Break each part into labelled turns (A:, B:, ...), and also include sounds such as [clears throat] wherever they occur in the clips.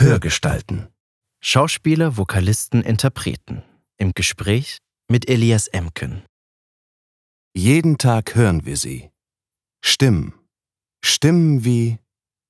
A: Hörgestalten. Schauspieler, Vokalisten, Interpreten. Im Gespräch mit Elias Emken.
B: Jeden Tag hören wir sie. Stimmen. Stimmen wie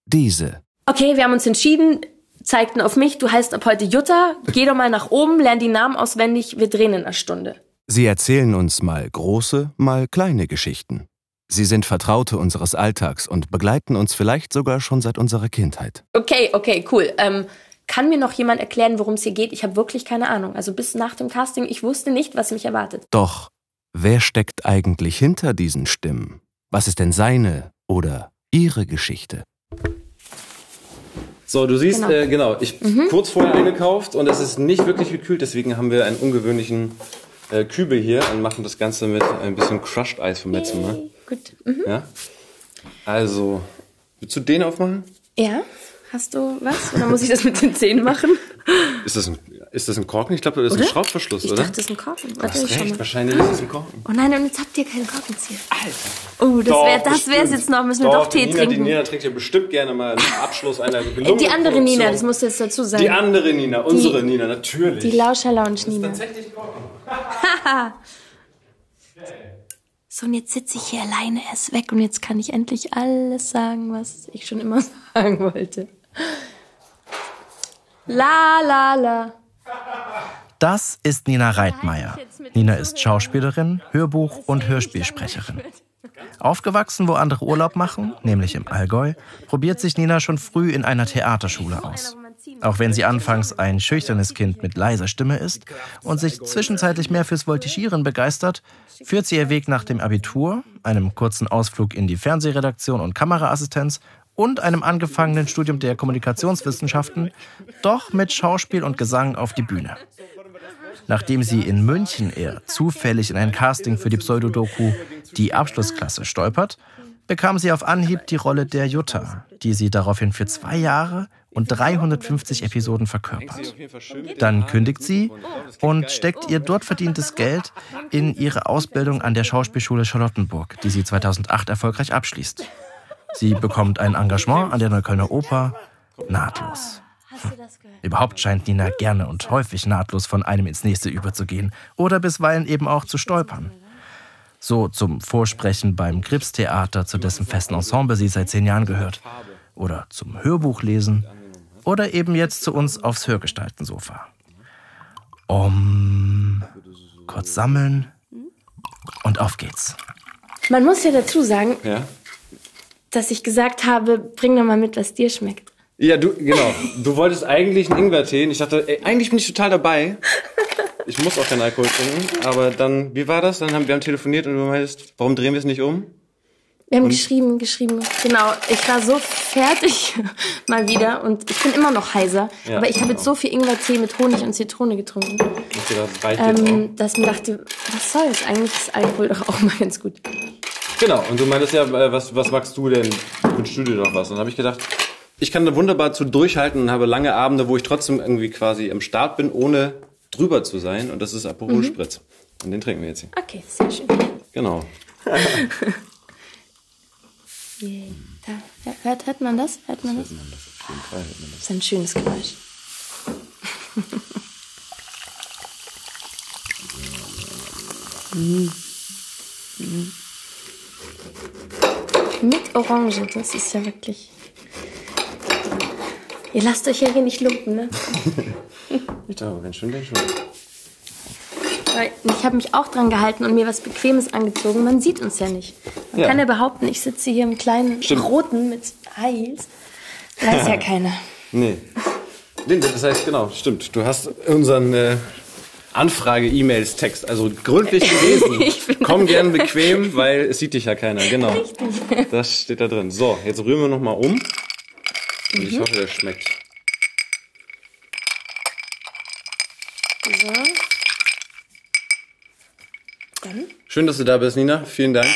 B: diese.
C: Okay, wir haben uns entschieden, zeigten auf mich, du heißt ab heute Jutta, geh doch mal nach oben, lern die Namen auswendig, wir drehen in einer Stunde.
B: Sie erzählen uns mal große, mal kleine Geschichten. Sie sind Vertraute unseres Alltags und begleiten uns vielleicht sogar schon seit unserer Kindheit.
C: Okay, okay, cool. Ähm, kann mir noch jemand erklären, worum es hier geht? Ich habe wirklich keine Ahnung. Also bis nach dem Casting, ich wusste nicht, was mich erwartet.
B: Doch, wer steckt eigentlich hinter diesen Stimmen? Was ist denn seine oder ihre Geschichte?
D: So, du siehst,
C: Genau.
D: äh, genau, ich
C: Mhm.
D: kurz vorher eingekauft und es ist nicht wirklich gekühlt, deswegen haben wir einen ungewöhnlichen äh, Kübel hier und machen das Ganze mit ein bisschen Crushed Eis vom letzten Mal.
C: Gut. Mhm.
D: Ja? Also, willst du den aufmachen?
C: Ja, hast du was? Oder muss ich das mit den Zähnen machen?
D: Ist das ein, ist das ein Korken? Ich glaube, das ist ein
C: Oder?
D: Schraubverschluss,
C: ich
D: oder?
C: dachte, das ist ein Korken.
D: du
C: Warte,
D: hast
C: ich schau
D: recht, wahrscheinlich ist es ein Korken.
C: Oh nein, und jetzt habt ihr keinen Korkenzieher. Alter. Oh, das wäre das wär's jetzt noch. Müssen wir doch, Tee
D: die Nina,
C: trinken.
D: Die Nina trinkt ja bestimmt gerne mal einen Abschluss einer gelungenen
C: die andere
D: Produktion.
C: Nina, das musst du jetzt dazu sagen.
D: Die andere Nina, unsere Nina, natürlich.
C: Die Lauscher Lounge Nina.
D: Tatsächlich Korken. [laughs]
C: So, und jetzt sitze ich hier alleine, er ist weg und jetzt kann ich endlich alles sagen, was ich schon immer [laughs] sagen wollte. La, la, la.
A: Das ist Nina Reitmeier. Nina ist Schauspielerin, Hörbuch- und Hörspielsprecherin. Aufgewachsen, wo andere Urlaub machen, nämlich im Allgäu, probiert sich Nina schon früh in einer Theaterschule aus. Auch wenn sie anfangs ein schüchternes Kind mit leiser Stimme ist und sich zwischenzeitlich mehr fürs Voltigieren begeistert, führt sie ihr Weg nach dem Abitur, einem kurzen Ausflug in die Fernsehredaktion und Kameraassistenz und einem angefangenen Studium der Kommunikationswissenschaften, doch mit Schauspiel und Gesang auf die Bühne. Nachdem sie in München eher zufällig in ein Casting für die Pseudodoku Die Abschlussklasse stolpert, bekam sie auf Anhieb die Rolle der Jutta, die sie daraufhin für zwei Jahre und 350 Episoden verkörpert. Dann kündigt sie und steckt ihr dort verdientes Geld in ihre Ausbildung an der Schauspielschule Charlottenburg, die sie 2008 erfolgreich abschließt. Sie bekommt ein Engagement an der Neuköllner Oper nahtlos. Überhaupt scheint Nina gerne und häufig nahtlos von einem ins nächste überzugehen oder bisweilen eben auch zu stolpern. So zum Vorsprechen beim Gripstheater, zu dessen festen Ensemble sie seit zehn Jahren gehört. Oder zum Hörbuchlesen. Oder eben jetzt zu uns aufs Hörgestaltensofa. Um, kurz sammeln und auf geht's.
C: Man muss ja dazu sagen,
D: Ja?
C: dass ich gesagt habe, bring doch mal mit, was dir schmeckt.
D: Ja, du, genau. Du wolltest eigentlich einen Ingwertee. Ich dachte, ey, eigentlich bin ich total dabei. Ich muss auch keinen Alkohol trinken. Aber dann, wie war das? Dann haben wir haben telefoniert und du meintest, warum drehen wir es nicht um?
C: Wir haben geschrieben, geschrieben. Genau, ich war so fertig [laughs] mal wieder und ich bin immer noch heiser.
D: Ja,
C: aber ich habe
D: genau.
C: jetzt so viel Ingwertee mit Honig und Zitrone getrunken,
D: das
C: ähm, dass mir dachte, was soll's? Eigentlich ist Alkohol doch auch mal ganz gut.
D: Genau. Und du meintest ja, äh, was, was magst du denn? Wünschst du dir noch was? Und dann habe ich gedacht, ich kann da wunderbar zu durchhalten und habe lange Abende, wo ich trotzdem irgendwie quasi am Start bin, ohne drüber zu sein. Und das ist Aperol Spritz. Und den trinken wir jetzt hier.
C: Okay, sehr schön.
D: Genau. [laughs]
C: Yay. Da, ja, hört, hört man das? Hört man das? Das ist ein schönes Geräusch. Mm. [laughs] Mm. Mit Orange, das ist ja wirklich. Ihr lasst euch ja hier nicht lumpen, ne?
D: Ich glaube, wenn schon, wenn schon.
C: Weil Ich habe mich auch dran gehalten und mir was Bequemes angezogen. Man sieht uns ja nicht. Man
D: Ja.
C: kann ja behaupten, ich sitze hier im kleinen
D: Stimmt.
C: roten mit Heels. Weiß ja [laughs] keiner.
D: Nee. Nee, Das heißt, genau, stimmt. Du hast unseren äh, Anfrage-E-Mails-Text also gründlich [laughs] gelesen. Komm gern [laughs] bequem, weil es sieht dich ja keiner. Genau. Das steht da drin. So, jetzt rühren wir nochmal um. Und ich hoffe, der schmeckt.
C: So. Dann,
D: Schön, dass du da bist, Nina. Vielen Dank.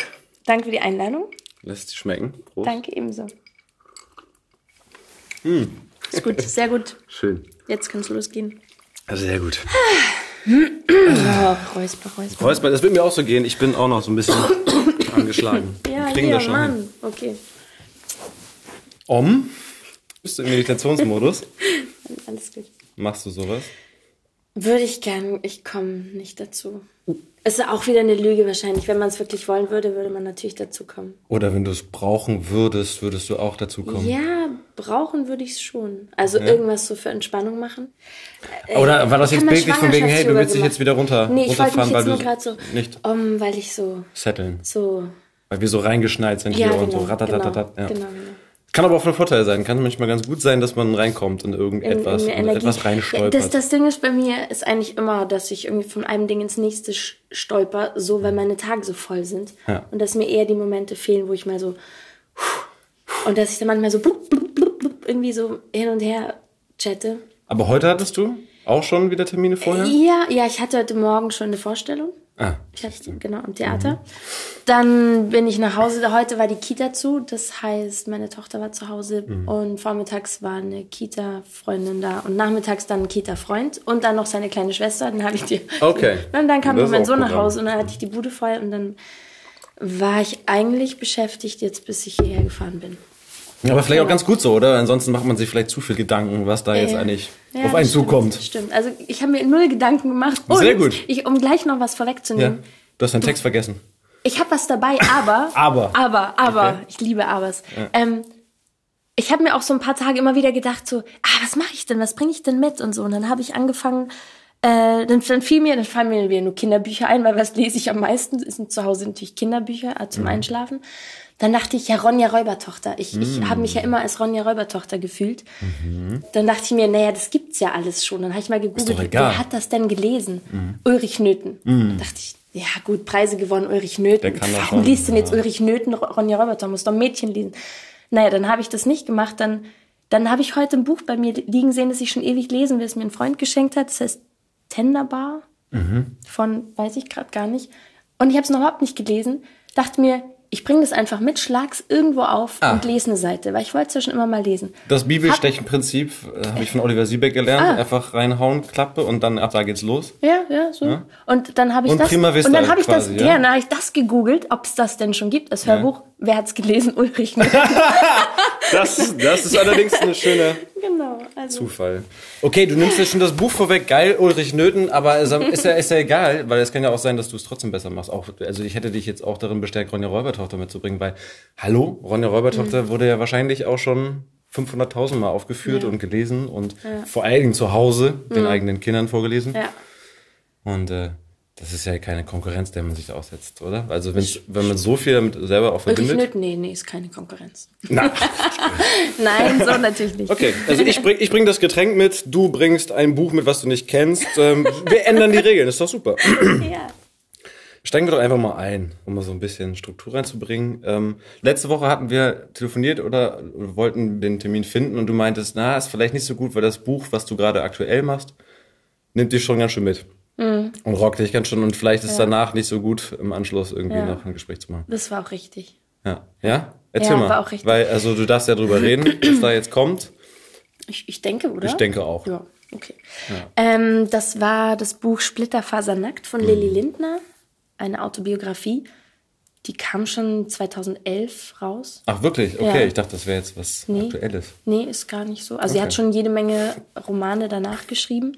C: danke für die Einladung.
D: Lass dir schmecken. Prost.
C: Danke ebenso. Ist gut, sehr gut.
D: Schön.
C: Jetzt kann es losgehen.
D: Also sehr gut.
C: Oh, Räusper, Räusper.
D: Räusper, das wird mir auch so gehen. Ich bin auch noch so ein bisschen [coughs] angeschlagen.
C: Ja, hier,
D: das hin.
C: Mann. Okay.
D: Om. Bist du im Meditationsmodus? [laughs]
C: alles gut.
D: Machst du sowas?
C: Würde ich gern, ich komme nicht dazu. Es ist auch wieder eine Lüge wahrscheinlich. Wenn man es wirklich wollen würde, würde man natürlich dazu kommen.
D: Oder wenn du es brauchen würdest, würdest du auch dazu kommen?
C: Ja, brauchen würde ich es schon. Also ja. irgendwas so für Entspannung machen.
D: Oder war das jetzt bildlich von wegen, hey, du willst dich jetzt wieder runter,
C: nee,
D: ich runterfahren,
C: weil
D: du
C: gerade so,
D: nicht
C: um, weil ich so
D: setteln.
C: So
D: weil wir so reingeschneit sind
C: ja,
D: hier
C: genau,
D: und so
C: ratatatat. Genau, ja. genau, genau.
D: Kann aber auch von Vorteil sein. Kann manchmal ganz gut sein, dass man reinkommt und irgendetwas in, in etwas reinstolpert.
C: Das, das Ding ist bei mir ist eigentlich immer, dass ich irgendwie von einem Ding ins nächste stolper, so weil meine Tage so voll sind.
D: Ja.
C: Und dass mir eher die Momente fehlen, wo ich mal so und dass ich dann manchmal so blub, blub, blub, irgendwie so hin und her chatte.
D: Aber heute hattest du auch schon wieder Termine vorher?
C: Ja, ja, ich hatte heute Morgen schon eine Vorstellung.
D: Ah,
C: ich hatte, genau, am Theater. Mhm. Dann bin ich nach Hause. Heute war die Kita zu. Das heißt, meine Tochter war zu Hause mhm. und vormittags war eine Kita-Freundin da und nachmittags dann ein Kita-Freund und dann noch seine kleine Schwester. Dann habe ich die.
D: Okay. [laughs]
C: Und dann kam mein Sohn nach Hause und dann hatte ich die Bude voll und dann war ich eigentlich beschäftigt jetzt, bis ich hierher gefahren bin.
D: Aber vielleicht auch ganz gut so, oder? Ansonsten macht man sich vielleicht zu viel Gedanken, was da jetzt ja, eigentlich ja, auf einen
C: stimmt,
D: zukommt.
C: Stimmt. Also ich habe mir null Gedanken gemacht. Und
D: Sehr gut.
C: Ich, um gleich noch was vorwegzunehmen.
D: Ja. Du hast deinen Text vergessen.
C: Ich habe was dabei, aber. [laughs]
D: aber.
C: Aber, aber. Okay. Ich liebe Abers. Ja. Ähm, ich habe mir auch so ein paar Tage immer wieder gedacht, so, ah, was mache ich denn? Was bringe ich denn mit? Und so. Und dann habe ich angefangen, äh, dann, dann fiel mir, dann fallen mir wieder nur Kinderbücher ein, weil was lese ich am meisten? Sind zu Hause natürlich Kinderbücher äh, zum mhm. Einschlafen. Dann dachte ich, ja, Ronja Räubertochter. Ich, mm. ich habe mich ja immer als Ronja Räubertochter gefühlt. Mhm. Dann dachte ich mir, naja, das gibt's ja alles schon. Dann habe ich mal gegoogelt, wer hat das denn gelesen? Mhm. Ulrich Nöthen. Mhm. Dann dachte ich, ja gut, Preise gewonnen, Ulrich Nöthen. Warum liest denn jetzt ja. Ulrich Nöthen Ronja Räubertochter? Muss doch ein Mädchen lesen. Naja, dann habe ich das nicht gemacht. Dann, dann habe ich heute ein Buch bei mir liegen sehen, das ich schon ewig lesen will, das mir ein Freund geschenkt hat. Das heißt Tenderbar
D: mhm.
C: von, weiß ich gerade gar nicht. Und ich habe es noch überhaupt nicht gelesen. Dachte mir, ich bringe das einfach mit, schlag's irgendwo auf ah. und lese eine Seite, weil ich wollte es ja schon immer mal lesen.
D: Das Bibelstechenprinzip äh, habe ich von Oliver Siebeck gelernt. Ah. Einfach reinhauen, Klappe und dann ab da geht's los.
C: Ja, ja, so. Ja? Und dann habe ich
D: und
C: das
D: Prima Vista
C: und dann habe ich
D: quasi,
C: das, ja, dann habe ich das gegoogelt, ob es das denn schon gibt, das Hörbuch. Ja. Wer hat's gelesen? [laughs] Ulrich. [laughs]
D: das, das ist allerdings eine schöne
C: also.
D: Zufall. Okay, du nimmst jetzt schon das Buch vorweg, geil, Ulrich Nöten, aber ist ja, ist ja egal, weil es kann ja auch sein, dass du es trotzdem besser machst. Auch, also ich hätte dich jetzt auch darin bestärkt, Ronja Räubertochter mitzubringen, weil, hallo, Ronja Räubertochter mhm. wurde ja wahrscheinlich auch schon 500.000 Mal aufgeführt ja. und gelesen und ja. vor allen Dingen zu Hause den mhm. eigenen Kindern vorgelesen.
C: Ja.
D: Und äh, das ist ja keine Konkurrenz, der man sich aussetzt, oder? Also wenn, wenn man so viel damit selber auch verbindet.
C: Nicht, nee, nee, ist keine Konkurrenz. Na. [laughs] Nein, so natürlich nicht.
D: Okay, also ich bring, ich bring das Getränk mit, du bringst ein Buch mit, was du nicht kennst. Ähm, wir ändern die Regeln, ist doch super. [clears throat]
C: ja.
D: Steigen wir doch einfach mal ein, um mal so ein bisschen Struktur reinzubringen. Ähm, letzte Woche hatten wir telefoniert oder wollten den Termin finden und du meintest, na, ist vielleicht nicht so gut, weil das Buch, was du gerade aktuell machst, nimmt dich schon ganz schön mit. Mhm. Und rockt dich ganz schön. Und vielleicht ist ja. danach nicht so gut, im Anschluss irgendwie ja. noch ein Gespräch zu machen.
C: Das war auch richtig.
D: Ja. Ja? Erzähl ja, mal. War auch richtig. Weil, also du darfst ja drüber reden, [clears throat] was da jetzt kommt.
C: Ich, ich denke, oder?
D: Ich denke auch.
C: Ja, okay. Ähm, das war das Buch Splitterfasernackt von mhm. Lilly Lindner, eine Autobiografie. Die kam schon 2011 raus.
D: Ach, wirklich? Okay, ja. ich dachte, das wäre jetzt was nee. Aktuelles.
C: Nee, ist gar nicht so. Also, okay. sie hat schon jede Menge Romane danach geschrieben.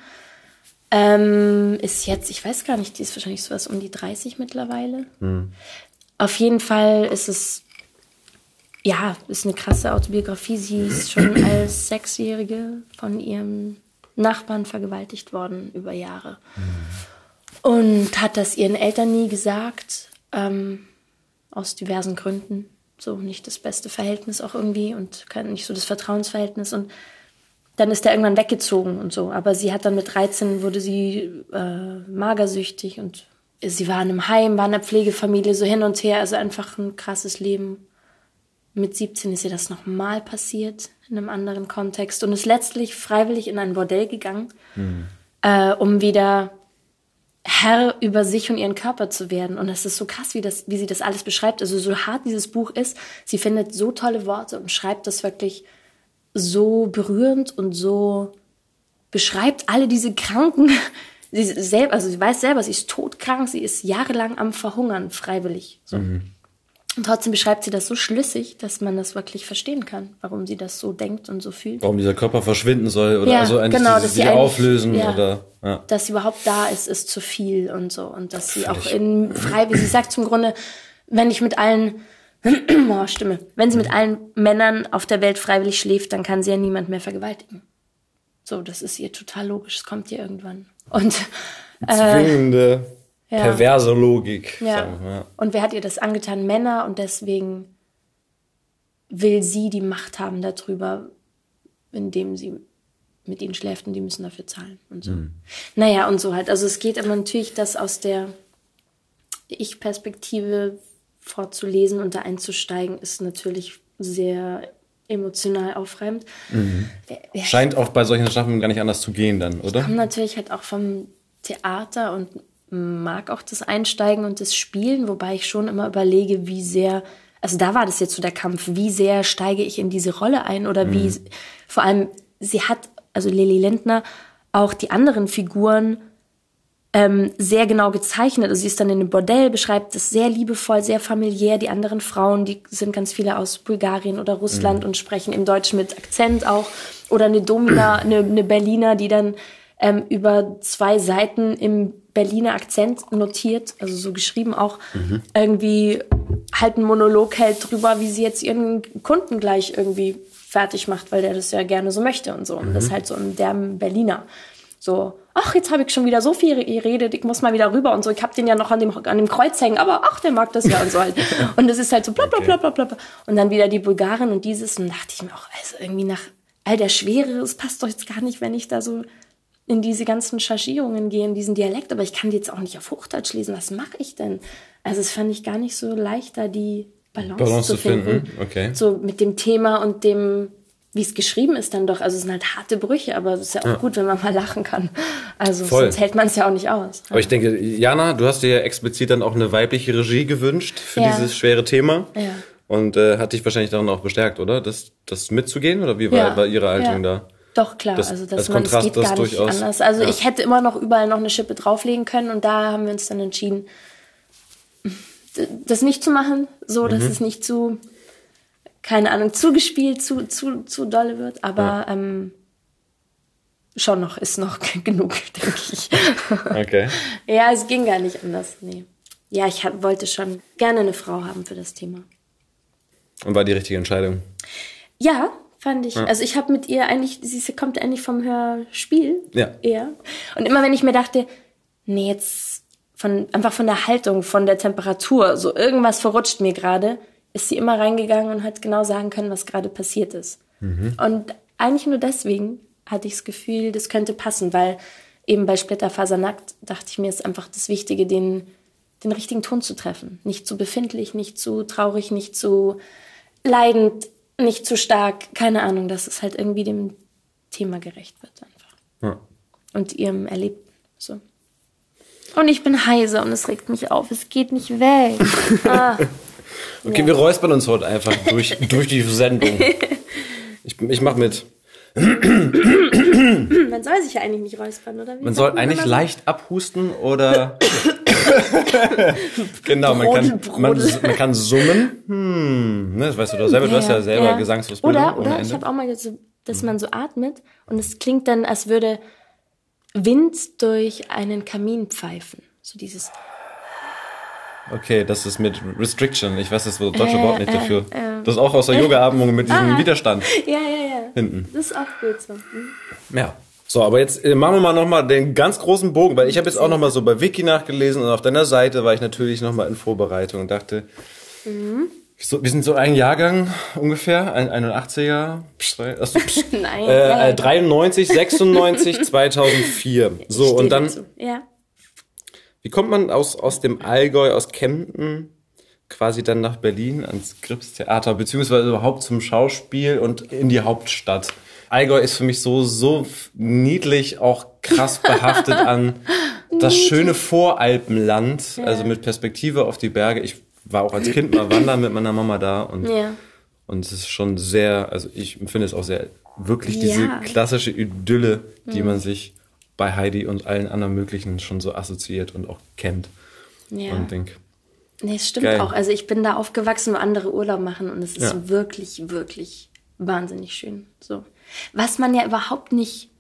C: Ähm, ist jetzt, ich weiß gar nicht, die ist wahrscheinlich sowas um die 30 mittlerweile.
D: Mhm.
C: Auf jeden Fall ist es, ja, ist eine krasse Autobiografie. Sie ist schon [clears throat] als Sechsjährige von ihrem Nachbarn vergewaltigt worden über Jahre. Mhm. Und hat das ihren Eltern nie gesagt, ähm, aus diversen Gründen. So nicht das beste Verhältnis auch irgendwie und nicht so das Vertrauensverhältnis. Und dann ist er irgendwann weggezogen und so. Aber sie hat dann mit 13 wurde sie äh, magersüchtig und sie war in einem Heim, war in einer Pflegefamilie, so hin und her. Also einfach ein krasses Leben. Mit 17 ist ihr das nochmal passiert, in einem anderen Kontext. Und ist letztlich freiwillig in ein Bordell gegangen,
D: mhm.
C: äh, um wieder Herr über sich und ihren Körper zu werden. Und es ist so krass, wie, das, wie sie das alles beschreibt. Also so hart dieses Buch ist, sie findet so tolle Worte und schreibt das wirklich so berührend und so beschreibt alle diese Kranken. [laughs] Sie selber, also sie weiß selber, sie ist todkrank, sie ist jahrelang am Verhungern, freiwillig. So.
D: Mhm.
C: Und trotzdem beschreibt sie das so schlüssig, dass man das wirklich verstehen kann, warum sie das so denkt und so fühlt.
D: Warum dieser Körper verschwinden soll oder ja, also eigentlich genau, dieses, sich auflösen ja, oder
C: ja. dass sie überhaupt da ist, ist zu viel und so und dass sie auch in frei, wie sie sagt zum Grunde, wenn ich mit allen [clears throat] oh, Stimme, wenn sie mit allen Männern auf der Welt freiwillig schläft, dann kann sie ja niemand mehr vergewaltigen. So, das ist ihr total logisch, es kommt ihr irgendwann. Und
D: äh, zwingende ja. perverse Logik.
C: Ja. ja. Und wer hat ihr das angetan? Männer und deswegen will sie die Macht haben darüber, indem sie mit ihnen schläft und die müssen dafür zahlen und so. Mhm. Naja, und so halt. Also es geht aber natürlich, das aus der Ich-Perspektive vorzulesen und da einzusteigen, ist natürlich sehr emotional aufreibend.
D: Mhm. Scheint auch bei solchen Sachen gar nicht anders zu gehen dann, oder?
C: Ich komme natürlich halt auch vom Theater und mag auch das Einsteigen und das Spielen, wobei ich schon immer überlege, wie sehr, also da war das jetzt so der Kampf, wie sehr steige ich in diese Rolle ein oder mhm. wie, vor allem, sie hat, also Lili Lindner, auch die anderen Figuren ähm, sehr genau gezeichnet. Also sie ist dann in einem Bordell, beschreibt es sehr liebevoll, sehr familiär. Die anderen Frauen, die sind ganz viele aus Bulgarien oder Russland mhm. und sprechen im Deutsch mit Akzent auch. Oder eine Domina, eine, eine Berliner, die dann ähm, über zwei Seiten im Berliner Akzent notiert, also so geschrieben auch, mhm. irgendwie halt einen Monolog hält drüber, wie sie jetzt ihren Kunden gleich irgendwie fertig macht, weil der das ja gerne so möchte und so. Und das mhm. halt so in der Berliner. So, ach, jetzt habe ich schon wieder so viel geredet, ich muss mal wieder rüber und so. Ich habe den ja noch an dem, an dem Kreuz hängen, aber ach, der mag das ja und so halt. [laughs] Und das ist halt so bla bla bla bla bla. Und dann wieder die Bulgarin und dieses. Und dachte ich mir auch, also irgendwie nach all der Schwere, es passt doch jetzt gar nicht, wenn ich da so in diese ganzen Chargierungen gehe, in diesen Dialekt, aber ich kann die jetzt auch nicht auf Hochdeutsch lesen. Was mache ich denn? Also es fand ich gar nicht so leicht, da die Balance, Balance zu finden. finden.
D: Okay.
C: So mit dem Thema und dem, wie es geschrieben ist dann doch. Also es sind halt harte Brüche, aber es ist ja auch ja. gut, wenn man mal lachen kann. Also Voll. sonst hält man es ja auch nicht aus.
D: Aber ich denke, Jana, du hast dir ja explizit dann auch eine weibliche Regie gewünscht für ja. dieses schwere Thema.
C: Ja.
D: Und äh, hat dich wahrscheinlich daran auch bestärkt, oder? Das, das mitzugehen? Oder wie war, war ihre Haltung da?
C: Doch, klar. Das, also das, man, Kontrast, geht gar nicht anders. Also ich hätte immer noch überall noch eine Schippe drauflegen können und da haben wir uns dann entschieden, das nicht zu machen, so dass mhm. es nicht zu, keine Ahnung, zugespielt, zu, zu, zu dolle wird. Aber ja. ähm, schon noch, ist noch [laughs] genug, denke ich.
D: Okay.
C: ja, es ging gar nicht anders. Nee. Ja, ich hab, wollte schon gerne eine Frau haben für das Thema.
D: Und war die richtige Entscheidung?
C: Ja, fand ich. Ja. Also ich habe mit ihr eigentlich, sie kommt eigentlich vom Hörspiel
D: ja.
C: eher. Und immer wenn ich mir dachte, nee, jetzt von einfach von der Haltung, von der Temperatur, so irgendwas verrutscht mir gerade, ist sie immer reingegangen und hat genau sagen können, was gerade passiert ist. Mhm. Und eigentlich nur deswegen hatte ich das Gefühl, das könnte passen, weil eben bei Splitterfasernackt dachte ich mir, ist einfach das Wichtige, den, den richtigen Ton zu treffen. Nicht zu befindlich, nicht zu traurig, nicht zu leidend, nicht zu stark, keine Ahnung, dass es halt irgendwie dem Thema gerecht wird einfach.
D: Ja.
C: Und ihrem Erlebten. So. Und ich bin heiser und es regt mich auf. Es geht nicht weg. [laughs] ah.
D: Okay, ja. wir räuspern uns heute einfach durch, [laughs] durch die Sendung. Ich, ich mach mit.
C: Man soll sich ja eigentlich nicht räuspern, oder?
D: Wie man soll eigentlich leicht abhusten oder. [laughs] genau, man kann, man, man, kann summen. Hm, ne, das weißt du doch selber, du hast ja selber ja. Gesangsausbildung.
C: Oder, oder ich habe auch mal so, dass man so atmet und es klingt dann, als würde Wind durch einen Kamin pfeifen. So dieses.
D: Okay, das ist mit Restriction. Ich weiß das deutsche äh, Wort nicht äh, dafür. Äh, das ist auch aus der [laughs] Yoga-Atmung mit diesem ah, Widerstand. [laughs]
C: Ja, ja, ja.
D: Hinten.
C: Das ist auch gut so. Hm.
D: Ja. So, aber jetzt äh, machen wir mal nochmal den ganz großen Bogen, weil ich habe jetzt auch nochmal so bei Wiki nachgelesen und auf deiner Seite war ich natürlich nochmal in Vorbereitung und dachte, mhm. so, wir sind so ein Jahrgang ungefähr, ein 81er, achso, [laughs]
C: Nein,
D: äh, 93, 96, 2004. So, und dann,
C: ja.
D: Wie kommt man aus, aus dem Allgäu, aus Kempten, quasi dann nach Berlin ans Grips Theater, beziehungsweise überhaupt zum Schauspiel und in die Hauptstadt? Allgäu ist für mich so, so niedlich, auch krass behaftet an das schöne Voralpenland, also mit Perspektive auf die Berge. Ich war auch als Kind mal wandern mit meiner Mama da und,
C: ja.
D: und es ist schon sehr, also ich empfinde es auch sehr, wirklich diese ja. klassische Idylle, die mhm. man sich bei Heidi und allen anderen möglichen schon so assoziiert und auch kennt.
C: Ja.
D: Und denk,
C: Nee, es stimmt Geil. auch. Also ich bin da aufgewachsen, wo andere Urlaub machen und es ist ja. wirklich, wirklich wahnsinnig schön. So. Was man ja überhaupt nicht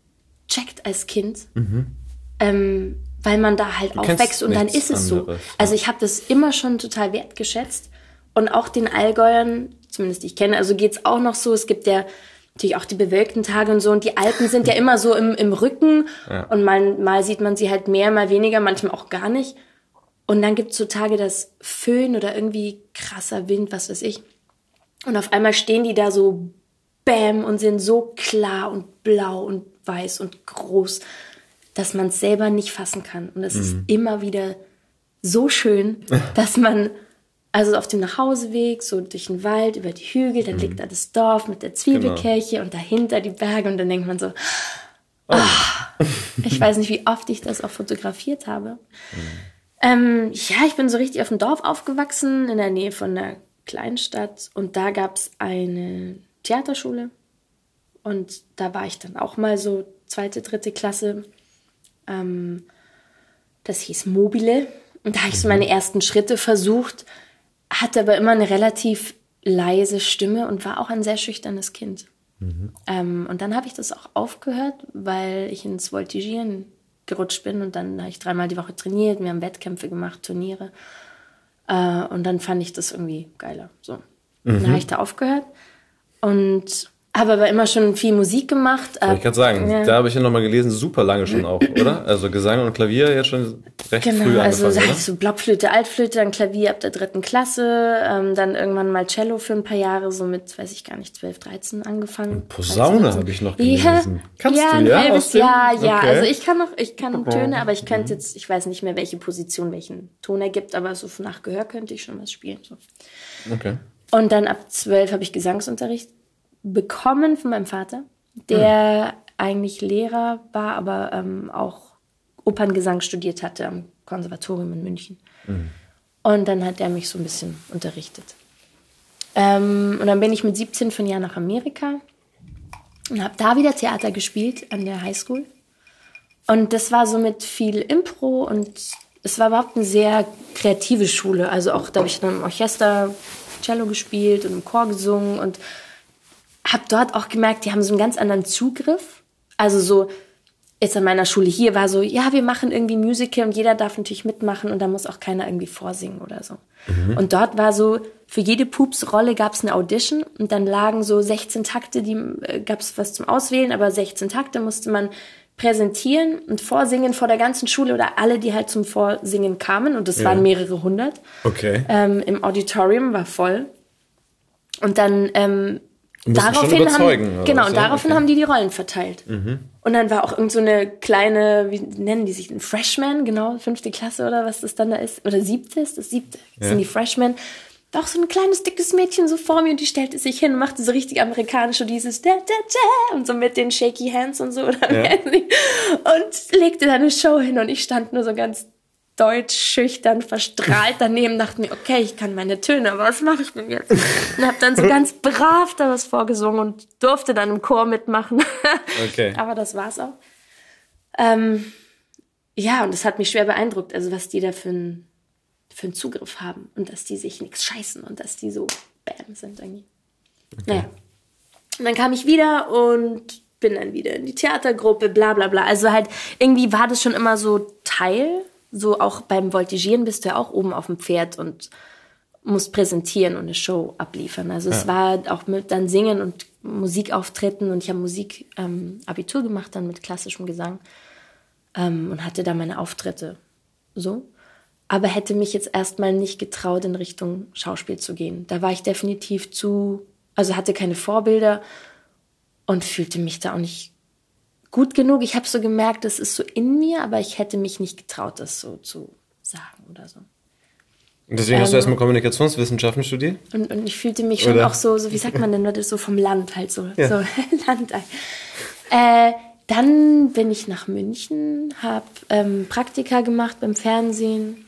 C: checkt als Kind, mhm. ähm, weil man da halt du aufwächst und dann ist es anderes. so. Also ich habe das immer schon total wertgeschätzt und auch den Allgäuern, zumindest die ich kenne, also geht's auch noch so, es gibt ja natürlich auch die bewölkten Tage und so und die Alpen sind ja immer so im, im Rücken ja. und mal, mal sieht man sie halt mehr, mal weniger, manchmal auch gar nicht. Und dann gibt's so Tage, dass Föhn oder irgendwie krasser Wind, was weiß ich. Und auf einmal stehen die da so Bäm und sind so klar und blau und weiß und groß, dass man es selber nicht fassen kann. Und es mhm. ist immer wieder so schön, dass man also auf dem Nachhauseweg, so durch den Wald, über die Hügel, dann mhm. liegt da das Dorf mit der Zwiebelkirche genau. und dahinter die Berge und dann denkt man so, oh. oh. [laughs] ich weiß nicht, wie oft ich das auch fotografiert habe. Mhm. Ähm, ja, ich bin so richtig auf dem Dorf aufgewachsen, in der Nähe von einer Kleinstadt und da gab es eine Theaterschule. Und da war ich dann auch mal so zweite, dritte Klasse. Ähm, das hieß Mobile. Und da habe ich so mhm. meine ersten Schritte versucht, hatte aber immer eine relativ leise Stimme und war auch ein sehr schüchternes Kind. Mhm. Ähm, und dann habe ich das auch aufgehört, weil ich ins Voltigieren gerutscht bin und dann habe ich dreimal die Woche trainiert, wir haben Wettkämpfe gemacht, Turniere. Äh, und dann fand ich das irgendwie geiler. So. Mhm. Dann habe ich da aufgehört. Und habe aber immer schon viel Musik gemacht.
D: ich kann sagen, ja. da habe ich ja nochmal gelesen, super lange schon auch, [clears throat] oder? Also Gesang und Klavier jetzt schon recht genau, früh
C: also angefangen, also so Blockflöte, Altflöte, dann Klavier ab der dritten Klasse, ähm, dann irgendwann mal Cello für ein paar Jahre, so mit, weiß ich gar nicht, 12, 13 angefangen. Und
D: Posaune habe ich noch gelesen.
C: Ja, Kannst ja, du ja? halbes Jahr, ja. Okay. Also ich kann noch, ich kann Töne, aber ich könnte jetzt, ich weiß nicht mehr, welche Position welchen Ton ergibt, aber so nach Gehör könnte ich schon was spielen. So. Okay. Und dann ab zwölf habe ich Gesangsunterricht bekommen von meinem Vater, der mhm. eigentlich Lehrer war, aber ähm, auch Operngesang studiert hatte am Konservatorium in München. Mhm. Und dann hat er mich so ein bisschen unterrichtet. Ähm, und dann bin ich mit 17 von Jahr nach Amerika und habe da wieder Theater gespielt an der Highschool. Und das war so mit viel Impro und es war überhaupt eine sehr kreative Schule. Also auch, da habe ich dann im Orchester Cello gespielt und im Chor gesungen und habe dort auch gemerkt, die haben so einen ganz anderen Zugriff. Also so, jetzt an meiner Schule hier war so, ja, wir machen irgendwie Musical und jeder darf natürlich mitmachen und da muss auch keiner irgendwie vorsingen oder so. Mhm. Und dort war so, für jede Pups-Rolle gab es eine Audition und dann lagen so 16 Takte, die äh, gab es was zum Auswählen, aber 16 Takte musste man präsentieren und vorsingen vor der ganzen Schule oder alle, die halt zum Vorsingen kamen und das ja. waren mehrere hundert.
D: Okay.
C: Ähm, Im Auditorium war voll. Und dann ähm, daraufhin haben, genau, und daraufhin okay. haben die die Rollen verteilt. Mhm. Und dann war auch irgend so eine kleine, wie nennen die sich, ein Freshman, genau, fünfte Klasse oder was das dann da ist, oder siebte ist das siebte, ja. sind die Freshmen. War auch so ein kleines, dickes Mädchen so vor mir und die stellte sich hin und machte so richtig amerikanisch so dieses da, da, da und so mit den shaky hands und so. Oder [laughs] ja. Und legte da eine Show hin und ich stand nur so ganz deutsch, schüchtern, verstrahlt daneben, dachte mir, okay, ich kann meine Töne, aber was mache ich denn jetzt? Und habe dann so ganz brav da was vorgesungen und durfte dann im Chor mitmachen. [laughs] Okay. aber das war's auch. Ähm, ja, und das hat mich schwer beeindruckt, also was die da für einen für einen Zugriff haben und dass die sich nichts scheißen und dass die so bam sind irgendwie. Okay. Naja. Und dann kam ich wieder und bin dann wieder in die Theatergruppe, bla bla bla. Also halt, irgendwie war das schon immer so Teil so auch beim Voltigieren bist du ja auch oben auf dem Pferd und musst präsentieren und eine Show abliefern. Also ja. es war auch mit dann Singen und Musikauftritten und ich habe Musik ähm, Abitur gemacht dann mit klassischem Gesang ähm, und hatte da meine Auftritte so. Aber hätte mich jetzt erstmal nicht getraut, in Richtung Schauspiel zu gehen. Da war ich definitiv zu, also hatte keine Vorbilder und fühlte mich da auch nicht gut genug. Ich habe so gemerkt, das ist so in mir, aber ich hätte mich nicht getraut, das so zu sagen oder so.
D: Und deswegen ähm, hast du ähm, erstmal Kommunikationswissenschaften studiert?
C: Und, und ich fühlte mich schon oder? auch so, so, wie sagt man denn, das so vom Land halt so, ja. so [laughs] Land. Äh, dann bin ich nach München, habe ähm, Praktika gemacht beim Fernsehen,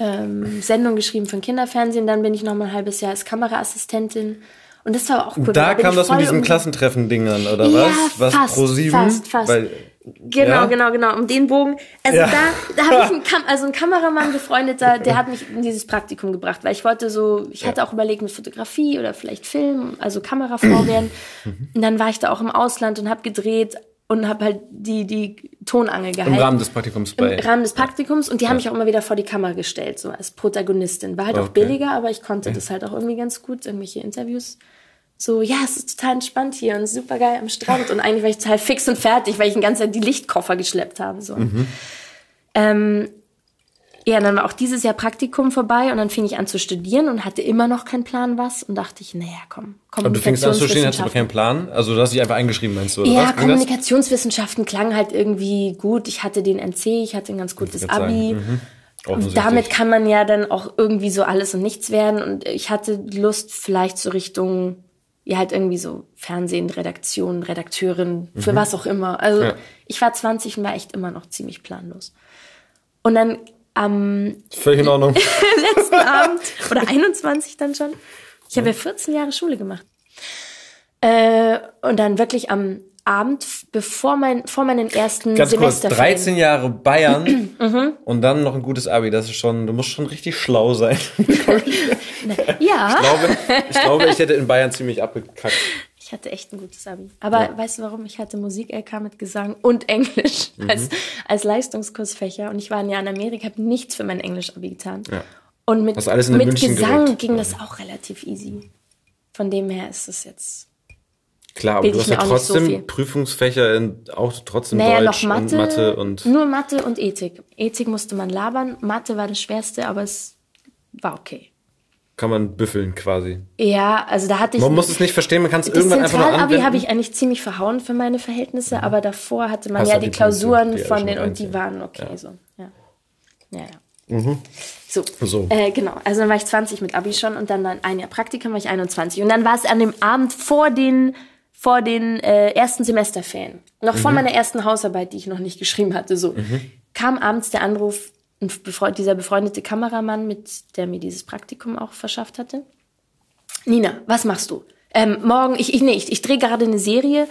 C: ähm, Sendung geschrieben für ein Kinderfernsehen. Dann bin ich noch mal ein halbes Jahr als Kameraassistentin Und das war auch cool.
D: Da
C: bin
D: kam das mit diesem Klassentreffen-Ding dann, oder
C: Ja,
D: was? Was
C: fast,
D: pro sieben?
C: fast, fast.
D: Weil,
C: Genau,
D: Ja?
C: genau, genau, um den Bogen. Also
D: Ja.
C: da, da habe ich einen, [laughs] Kam also einen Kameramann befreundeter, der hat mich in dieses Praktikum gebracht, weil ich wollte so, ich hatte auch überlegt mit Fotografie oder vielleicht Film, also Kamerafrau werden.
D: Mhm.
C: Und dann war ich da auch im Ausland und habe gedreht und habe halt die die Tonangel gehalten.
D: Im Rahmen des Praktikums bei.
C: Im Rahmen des Praktikums und die haben mich auch immer wieder vor die Kamera gestellt, so als Protagonistin. War halt auch
D: Okay.
C: billiger, aber ich konnte das halt auch irgendwie ganz gut, irgendwelche Interviews. So, ja, es ist total entspannt hier und super geil am Strand. Und eigentlich war ich total fix und fertig, weil ich die ganze Zeit die Lichtkoffer geschleppt habe. So.
D: Mhm.
C: Ähm, ja, dann war auch dieses Jahr Praktikum vorbei und dann fing ich an zu studieren und hatte immer noch keinen Plan was und dachte ich, naja, komm,
D: Und du fingst an zu stehen, hast du aber keinen Plan? Also du hast dich einfach eingeschrieben, meinst du? Oder
C: Ja,
D: was?
C: Kommunikationswissenschaften klang halt irgendwie gut. Ich hatte den NC, ich hatte ein ganz gutes Abi.
D: mhm.
C: Und damit kann man ja dann auch irgendwie so alles und nichts werden. Und ich hatte Lust vielleicht so Richtung, ja halt irgendwie so Fernsehen, Redaktion, Redakteurin, für was auch immer. Also
D: Mhm. Ja.
C: ich war 20 und war echt immer noch ziemlich planlos. Und dann am
D: Völlig in Ordnung. [laughs]
C: letzten [laughs] Abend oder 21 dann schon. Ich habe ja 14 Jahre Schule gemacht. Äh, und dann wirklich am Abend, bevor mein, vor meinen ersten
D: Ganz kurz,
C: Semesterferien.
D: 13 Jahre Bayern [clears throat]
C: Mhm.
D: und dann noch ein gutes Abi. Das ist schon, du musst schon richtig schlau sein. [laughs] Ich
C: Ja,
D: glaube, ich, glaube, ich hätte in Bayern ziemlich abgekackt.
C: Ich hatte echt ein gutes Abi. Aber weißt du warum? Ich hatte Musik-LK mit Gesang und [laughs] Englisch
D: Mhm.
C: als, als Leistungskursfächer. Und ich war ein Jahr in Amerika, habe nichts für mein Englisch-Abi getan.
D: Ja.
C: Und mit, mit
D: München
C: Gesang
D: gerückt.
C: ging das auch relativ easy. Von dem her ist es jetzt
D: Klar, aber du hast ja
C: so
D: trotzdem
C: viel.
D: Prüfungsfächer in, auch trotzdem
C: Naja,
D: Deutsch
C: noch Mathe,
D: und Mathe und
C: nur Mathe und Ethik. Ethik musste man labern, Mathe war das Schwerste, aber es war okay.
D: Kann man büffeln quasi.
C: Ja, also da hatte ich
D: Man muss es nicht verstehen, man kann es irgendwann einfach nur anwenden.
C: habe ich eigentlich ziemlich verhauen für meine Verhältnisse, aber davor hatte man
D: Hast
C: ja die Klausuren
D: die alle
C: von den und die waren okay
D: Ja.
C: so. Ja, ja. ja. So,
D: So.
C: Äh, genau. Also dann war ich 20 mit Abi schon und dann, dann ein Jahr Praktikum war ich 21 und dann war es an dem Abend vor den vor den äh, ersten Semesterferien, noch
D: Mhm.
C: vor meiner ersten Hausarbeit, die ich noch nicht geschrieben hatte, so kam abends der Anruf, befreund, dieser befreundete Kameramann, mit der mir dieses Praktikum auch verschafft hatte. Nina, was machst du? Ähm, morgen, ich, ich, nee, ich, ich drehe gerade eine Serie,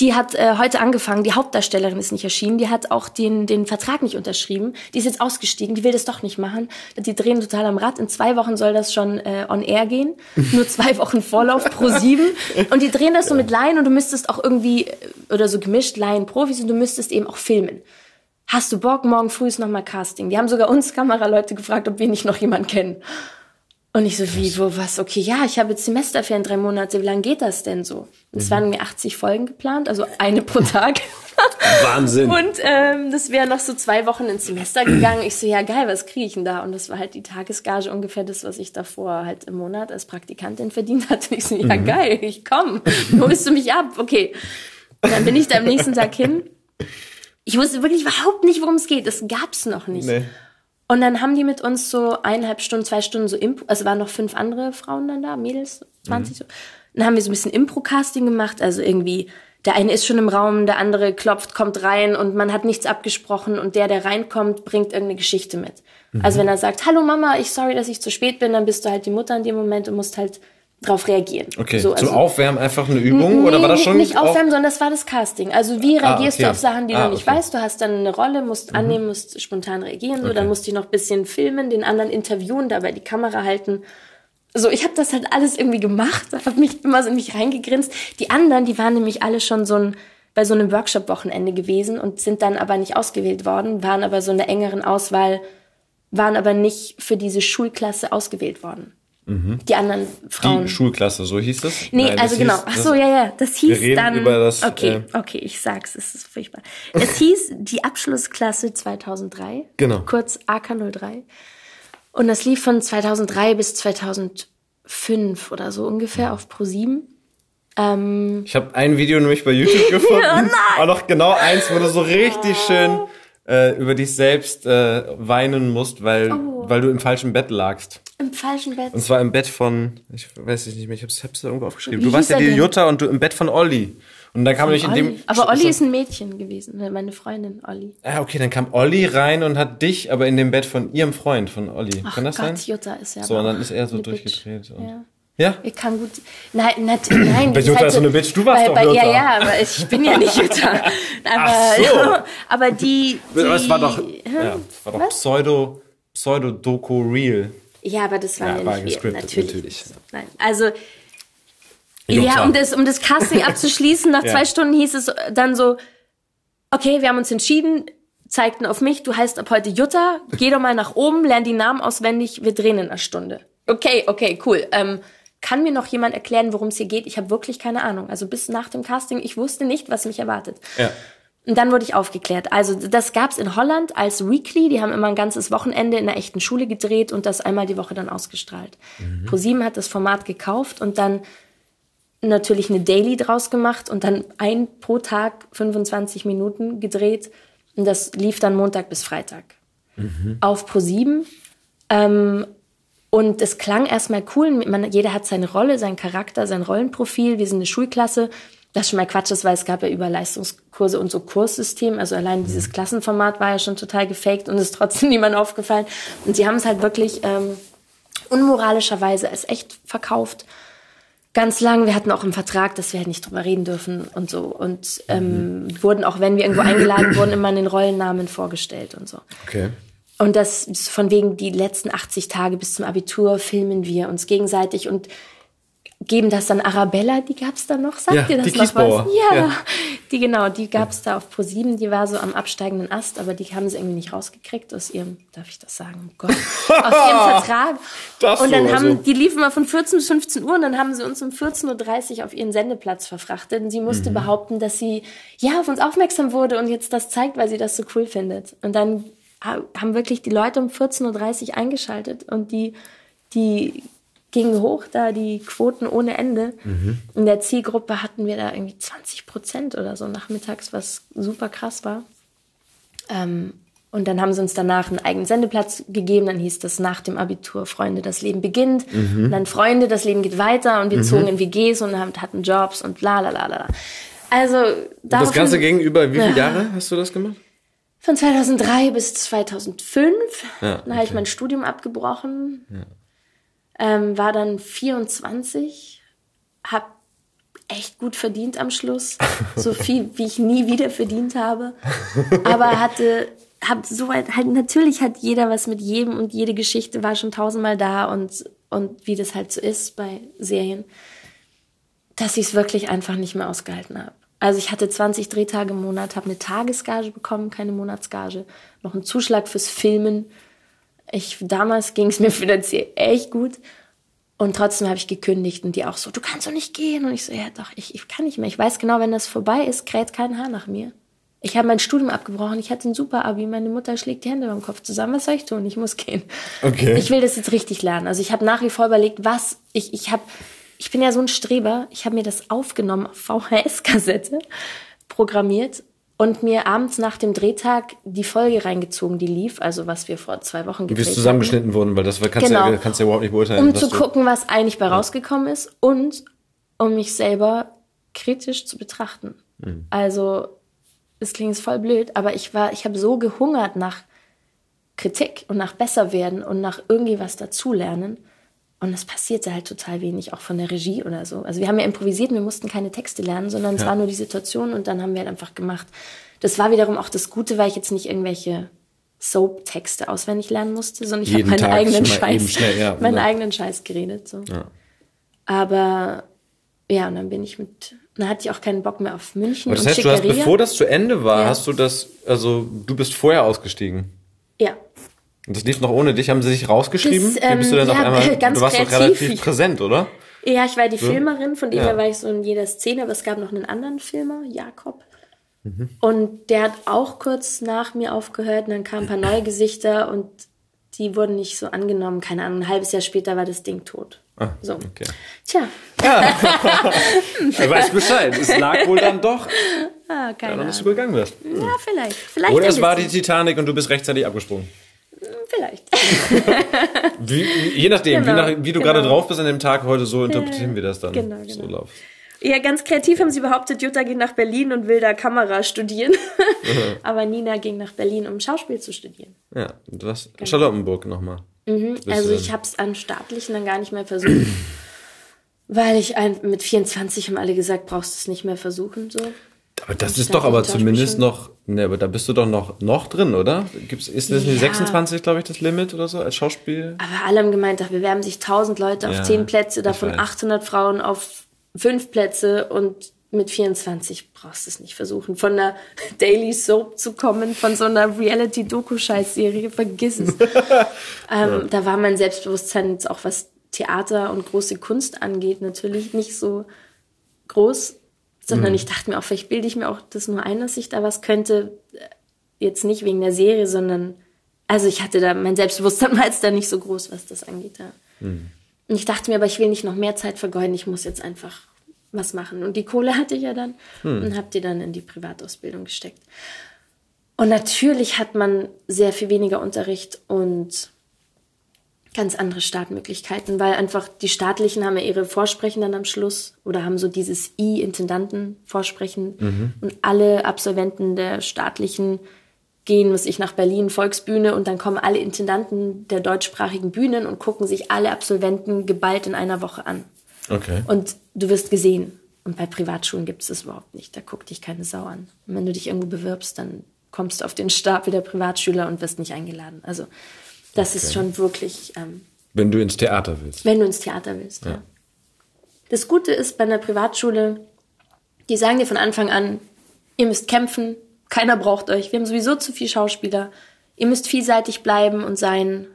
C: die hat äh, heute angefangen, die Hauptdarstellerin ist nicht erschienen, die hat auch den, den Vertrag nicht unterschrieben, die ist jetzt ausgestiegen, die will das doch nicht machen, die drehen total am Rad, in zwei Wochen soll das schon äh, on air gehen, [laughs] nur zwei Wochen Vorlauf pro sieben. Und die drehen das so mit Laien und du müsstest auch irgendwie, äh, oder so gemischt Laien, Profis und du müsstest eben auch filmen. Hast du Bock, morgen früh ist nochmal Casting? Die haben sogar uns Kameraleute gefragt, ob wir nicht noch jemanden kennen. Und ich so, wie, wo, was? Okay, ja, ich habe jetzt Semesterferien, drei Monate. Wie lange geht das denn so? Und es waren mir 80 Folgen geplant, also eine pro Tag. [laughs]
D: Wahnsinn.
C: Und ähm, das wäre noch so zwei Wochen ins Semester gegangen. Ich so, ja geil, was kriege ich denn da? Und das war halt die Tagesgage ungefähr das, was ich davor halt im Monat als Praktikantin verdient hatte. Und ich so, ja geil, ich komm. Holst du mich ab? Okay. Und dann bin ich da am nächsten Tag hin. [laughs] Ich wusste wirklich überhaupt nicht, worum es geht. Das gab's noch nicht.
D: Nee.
C: Und dann haben die mit uns so eineinhalb Stunden, zwei Stunden so Impro, also waren noch fünf andere Frauen dann da, Mädels, 20 so. Dann haben wir so ein bisschen Impro-Casting gemacht, also irgendwie, der eine ist schon im Raum, der andere klopft, kommt rein und man hat nichts abgesprochen und der, der reinkommt, bringt irgendeine Geschichte mit. Also wenn er sagt, hallo Mama, ich sorry, dass ich zu spät bin, dann bist du halt die Mutter in dem Moment und musst halt drauf reagieren.
D: Okay,
C: so,
D: zum
C: also-
D: Aufwärmen einfach eine Übung oder war das
C: Nee,
D: schon
C: nicht aufwärmen, sondern das war das Casting. Also wie reagierst
D: okay.
C: du auf Sachen, die
D: Ah,
C: du nicht
D: okay. Mhm.
C: weißt? Du hast dann eine Rolle, musst annehmen, musst spontan reagieren. So, dann musst du noch ein bisschen filmen, den anderen interviewen, dabei die Kamera halten. So, ich habe das halt alles irgendwie gemacht, [laughs] habe mich immer so in mich reingegrinst. Die anderen, die waren nämlich alle schon so ein bei so einem Workshop-Wochenende gewesen und sind dann aber nicht ausgewählt worden, waren aber so in der engeren Auswahl, waren aber nicht für diese Schulklasse ausgewählt worden. Die anderen Frauen.
D: Die Schulklasse, so hieß das?
C: Nee,
D: Nein, das
C: also genau.
D: hieß-
C: Ach
D: das-
C: so, ja, ja. Das hieß
D: reden
C: dann.
D: über das,
C: okay,
D: äh,
C: okay, ich sag's, es ist furchtbar. Es hieß die Abschlussklasse 2003.
D: Genau.
C: Kurz AK03. Und das lief von 2003 bis 2005 oder so ungefähr auf Pro 7. Ähm,
D: Ich habe ein Video nämlich bei YouTube [laughs] gefunden.
C: Oh nein!
D: Aber noch genau eins, wo du so richtig schön äh, über dich selbst äh, weinen musst, weil,
C: Oh.
D: weil du im falschen Bett lagst.
C: Im falschen Bett.
D: Und zwar im Bett von, ich weiß nicht mehr, ich hab's, hab's da irgendwo aufgeschrieben.
C: Wie
D: du warst ja die
C: denn?
D: Jutta und du im Bett von Olli. Und dann kam nämlich in dem.
C: Aber Olli ist ein Mädchen gewesen, ne, meine Freundin Olli.
D: Ah, okay, dann kam Olli rein und hat dich aber in dem Bett von ihrem Freund, von Olli.
C: Ach
D: Kann das
C: Gott,
D: sein?
C: Jutta ist ja.
D: So, und dann ist er so durchgedreht.
C: Ja.
D: Ja?
C: Ich kann gut. Nein, nat, [clears throat] nein.
D: Bei
C: das
D: Jutta
C: halt
D: ist so eine Bitch, du warst
C: bei,
D: doch
C: bei,
D: Jutta.
C: Ja, ja, aber ich bin ja nicht Jutta. [laughs] Aber,
D: Ach so. [laughs]
C: aber die, die.
D: Aber es war doch,
C: Hä?
D: ja, es war doch
C: Was?
D: Pseudo, Pseudo-Doku-Real.
C: Ja, aber das war
D: Ja,
C: ja,
D: war
C: nicht
D: gescriptet,
C: Natürlich.
D: natürlich.
C: Nein, also.
D: Jutta.
C: Ja, um das, um das Casting [laughs] abzuschließen, nach
D: Ja.
C: zwei Stunden hieß es dann so, okay, wir haben uns entschieden, zeigten auf mich, du heißt ab heute Jutta, geh doch mal nach oben, lern die Namen auswendig, wir drehen in einer Stunde. Okay, okay, cool. Ähm, kann mir noch jemand erklären, worum es hier geht? Ich habe wirklich keine Ahnung. Also bis nach dem Casting, ich wusste nicht, was mich erwartet.
D: Ja.
C: Und dann wurde ich aufgeklärt. Also das gab's in Holland als Weekly. Die haben immer ein ganzes Wochenende in einer echten Schule gedreht und das einmal die Woche dann ausgestrahlt. ProSieben hat das Format gekauft und dann natürlich eine Daily draus gemacht und dann ein pro Tag 25 Minuten gedreht. Und das lief dann Montag bis Freitag. Auf ProSieben. Ähm, und es klang erstmal cool. Man, jeder hat seine Rolle, seinen Charakter, sein Rollenprofil. Wir sind eine Schulklasse. Das schon mal Quatsch ist, weil es gab ja über Leistungskurse und so Kurssystem. Also allein dieses Klassenformat war ja schon total gefaked und ist trotzdem [laughs] niemand aufgefallen. Und sie haben es halt wirklich ähm, unmoralischerweise als echt verkauft. Ganz lang. Wir hatten auch im Vertrag, dass wir halt nicht drüber reden dürfen und so. Und ähm, wurden auch, wenn wir irgendwo eingeladen wurden, immer in den Rollennamen vorgestellt und so.
D: Okay.
C: Und das von wegen die letzten 80 Tage bis zum Abitur filmen wir uns gegenseitig und geben das dann Arabella, die gab's da noch, sagt
D: Ja,
C: ihr das
D: die
C: noch
D: Kiesbauer.
C: was? Ja,
D: Ja.
C: die genau, die gab's da auf Pro7, die war so am absteigenden Ast, aber die haben sie irgendwie nicht rausgekriegt aus ihrem, darf ich das sagen, oh Gott, [laughs] aus ihrem Vertrag.
D: Das
C: und dann
D: so,
C: haben,
D: also.
C: die liefen mal von 14 bis 15 Uhr und dann haben sie uns um 14.30 Uhr auf ihren Sendeplatz verfrachtet und sie musste behaupten, dass sie ja auf uns aufmerksam wurde und jetzt das zeigt, weil sie das so cool findet. Und dann haben wirklich die Leute um 14.30 Uhr eingeschaltet und die, die gingen hoch da, die Quoten ohne Ende. In der Zielgruppe hatten wir da irgendwie 20 Prozent oder so nachmittags, was super krass war. Ähm, und dann haben sie uns danach einen eigenen Sendeplatz gegeben. Dann hieß das nach dem Abitur Freunde, das Leben beginnt. Und dann Freunde, das Leben geht weiter. Und wir zogen in WGs und haben, hatten Jobs und bla bla bla bla. Also
D: Das Ganze ging über wie viele
C: Ja.
D: Jahre hast du das gemacht?
C: Von 2003 bis 2005.
D: Ja,
C: Dann habe ich mein Studium abgebrochen. Ähm, war dann 24. Hab echt gut verdient am Schluss. [laughs] So viel, wie ich nie wieder verdient habe. Aber hatte, hab so weit, halt, natürlich hat jeder was mit jedem und jede Geschichte war schon tausendmal da und, und wie das halt so ist bei Serien, dass ich es wirklich einfach nicht mehr ausgehalten habe. Also ich hatte 20 Drehtage im Monat, habe eine Tagesgage bekommen, keine Monatsgage, noch einen Zuschlag fürs Filmen. Ich, damals ging es mir [laughs] finanziell echt gut. Und trotzdem habe ich gekündigt und die auch so, du kannst doch nicht gehen. Und ich so, ja doch, ich, ich kann nicht mehr. Ich weiß genau, wenn das vorbei ist, kräht kein Haar nach mir. Ich habe mein Studium abgebrochen, ich hatte ein super Abi, meine Mutter schlägt die Hände beim Kopf zusammen. Was soll ich tun? Ich muss gehen.
D: Okay.
C: Ich will das jetzt richtig lernen. Also ich habe nach wie vor überlegt, was ich ich habe ich bin ja so ein Streber, ich habe mir das aufgenommen auf VHS-Kassette, programmiert und mir abends nach dem Drehtag die Folge reingezogen, die lief, also was wir vor zwei Wochen
D: Wie
C: gedreht
D: es zusammengeschnitten wurden, weil das kannst,
C: Genau.
D: du ja, kannst du ja überhaupt nicht beurteilen.
C: um zu gucken, was eigentlich bei rausgekommen ist und um mich selber kritisch zu betrachten.
D: Mhm.
C: Also es klingt jetzt voll blöd, aber ich war, ich habe so gehungert nach Kritik und nach Besserwerden und nach irgendwie was dazulernen. Und es passierte halt total wenig, auch von der Regie oder so. Also wir haben ja improvisiert, wir mussten keine Texte lernen, sondern es
D: Ja.
C: war nur die Situation und dann haben wir halt einfach gemacht. Das war wiederum auch das Gute, weil ich jetzt nicht irgendwelche Soap-Texte auswendig lernen musste, sondern ich habe meinen
D: Tag
C: eigenen Scheiß,
D: schnell, ja,
C: meinen
D: ja.
C: eigenen Scheiß geredet. So. Aber ja, und dann bin ich mit, dann hatte ich auch keinen Bock mehr auf München
D: Aber das
C: und
D: heißt, du hast, bevor das zu Ende war, hast du das, also du bist vorher ausgestiegen.
C: ja,
D: Und das lief noch ohne dich, haben sie sich rausgeschrieben?
C: Das, ähm,
D: Wie bist du denn auf
C: ja,
D: einmal, [laughs]
C: ganz
D: du warst doch relativ präsent, oder?
C: Ja, ich war die Filmerin, von dem
D: Ja.
C: her war ich so in jeder Szene, aber es gab noch einen anderen Filmer, Jakob.
D: Mhm.
C: Und der hat auch kurz nach mir aufgehört und dann kamen ein paar neue Gesichter und die wurden nicht so angenommen. Keine Ahnung, ein halbes Jahr später war das Ding tot.
D: Ah,
C: So.
D: okay.
C: Tja, [laughs]
D: Er weiß Bescheid. Es lag wohl dann doch,
C: ah, keine
D: daran,
C: Ahnung.
D: dass du gegangen bist.
C: Ja, vielleicht. Vielleicht
D: Oder es war die. Titanic und du bist rechtzeitig abgesprungen.
C: Vielleicht. [laughs]
D: Wie, je nachdem,
C: Genau,
D: wie, nach, wie du
C: genau.
D: gerade drauf bist an dem Tag heute, so interpretieren wir das dann.
C: genau,
D: So
C: genau.
D: läuft.
C: Ja, ganz kreativ haben sie behauptet, Jutta geht nach Berlin und will da Kamera studieren. [laughs] [laughs] Aber Nina ging nach Berlin, um Schauspiel zu studieren.
D: Ja, du hast Charlottenburg nochmal. Bist
C: Also ich habe es an staatlichen dann gar nicht mehr versucht. [clears throat] Weil ich ein, mit 24 haben alle gesagt, brauchst du es nicht mehr versuchen, so.
D: Aber das ist doch aber zumindest noch, ne, aber da bist du doch noch, noch drin, oder? Gibt's, ist das nicht 26, glaube ich, das Limit oder so als Schauspiel?
C: Aber alle haben gemeint, da bewerben sich 1000 Leute auf
D: Ja,
C: 10 Plätze, davon
D: weiß.
C: 800 Frauen auf 5 Plätze und mit 24 brauchst du es nicht versuchen. Von einer [laughs] Daily Soap zu kommen, von so einer Reality-Doku-Scheißserie, vergiss es. [laughs] ähm, Da war mein Selbstbewusstsein jetzt auch was Theater und große Kunst angeht, natürlich nicht so groß, sondern ich dachte mir auch, vielleicht bilde ich mir auch das nur ein, dass ich da was könnte. Jetzt nicht wegen der Serie, sondern, also ich hatte da, mein Selbstbewusstsein [laughs] war jetzt da nicht so groß, was das angeht. Ja. Und ich dachte mir, aber ich will nicht noch mehr Zeit vergeuden, ich muss jetzt einfach was machen. Und die Kohle hatte ich ja dann und habe die dann in die Privatausbildung gesteckt. Und natürlich hat man sehr viel weniger Unterricht und ganz andere Startmöglichkeiten, weil einfach die staatlichen haben ja ihre Vorsprechen dann am Schluss oder haben so dieses I-Intendanten-Vorsprechen und alle Absolventen der staatlichen gehen, muss ich nach Berlin, Volksbühne und dann kommen alle Intendanten der deutschsprachigen Bühnen und gucken sich alle Absolventen geballt in einer Woche an.
D: Okay.
C: Und du wirst gesehen. Und bei Privatschulen gibt es das überhaupt nicht. Da guckt dich keine Sau an. Und wenn du dich irgendwo bewirbst, dann kommst du auf den Stapel der Privatschüler und wirst nicht eingeladen. Also das ist schon wirklich, ähm,
D: Wenn du ins Theater willst.
C: wenn du ins Theater willst. Ja. Das Gute ist bei einer Privatschule, die sagen dir von Anfang an, ihr müsst kämpfen, keiner braucht euch, wir haben sowieso zu viel Schauspieler, ihr müsst vielseitig bleiben und sein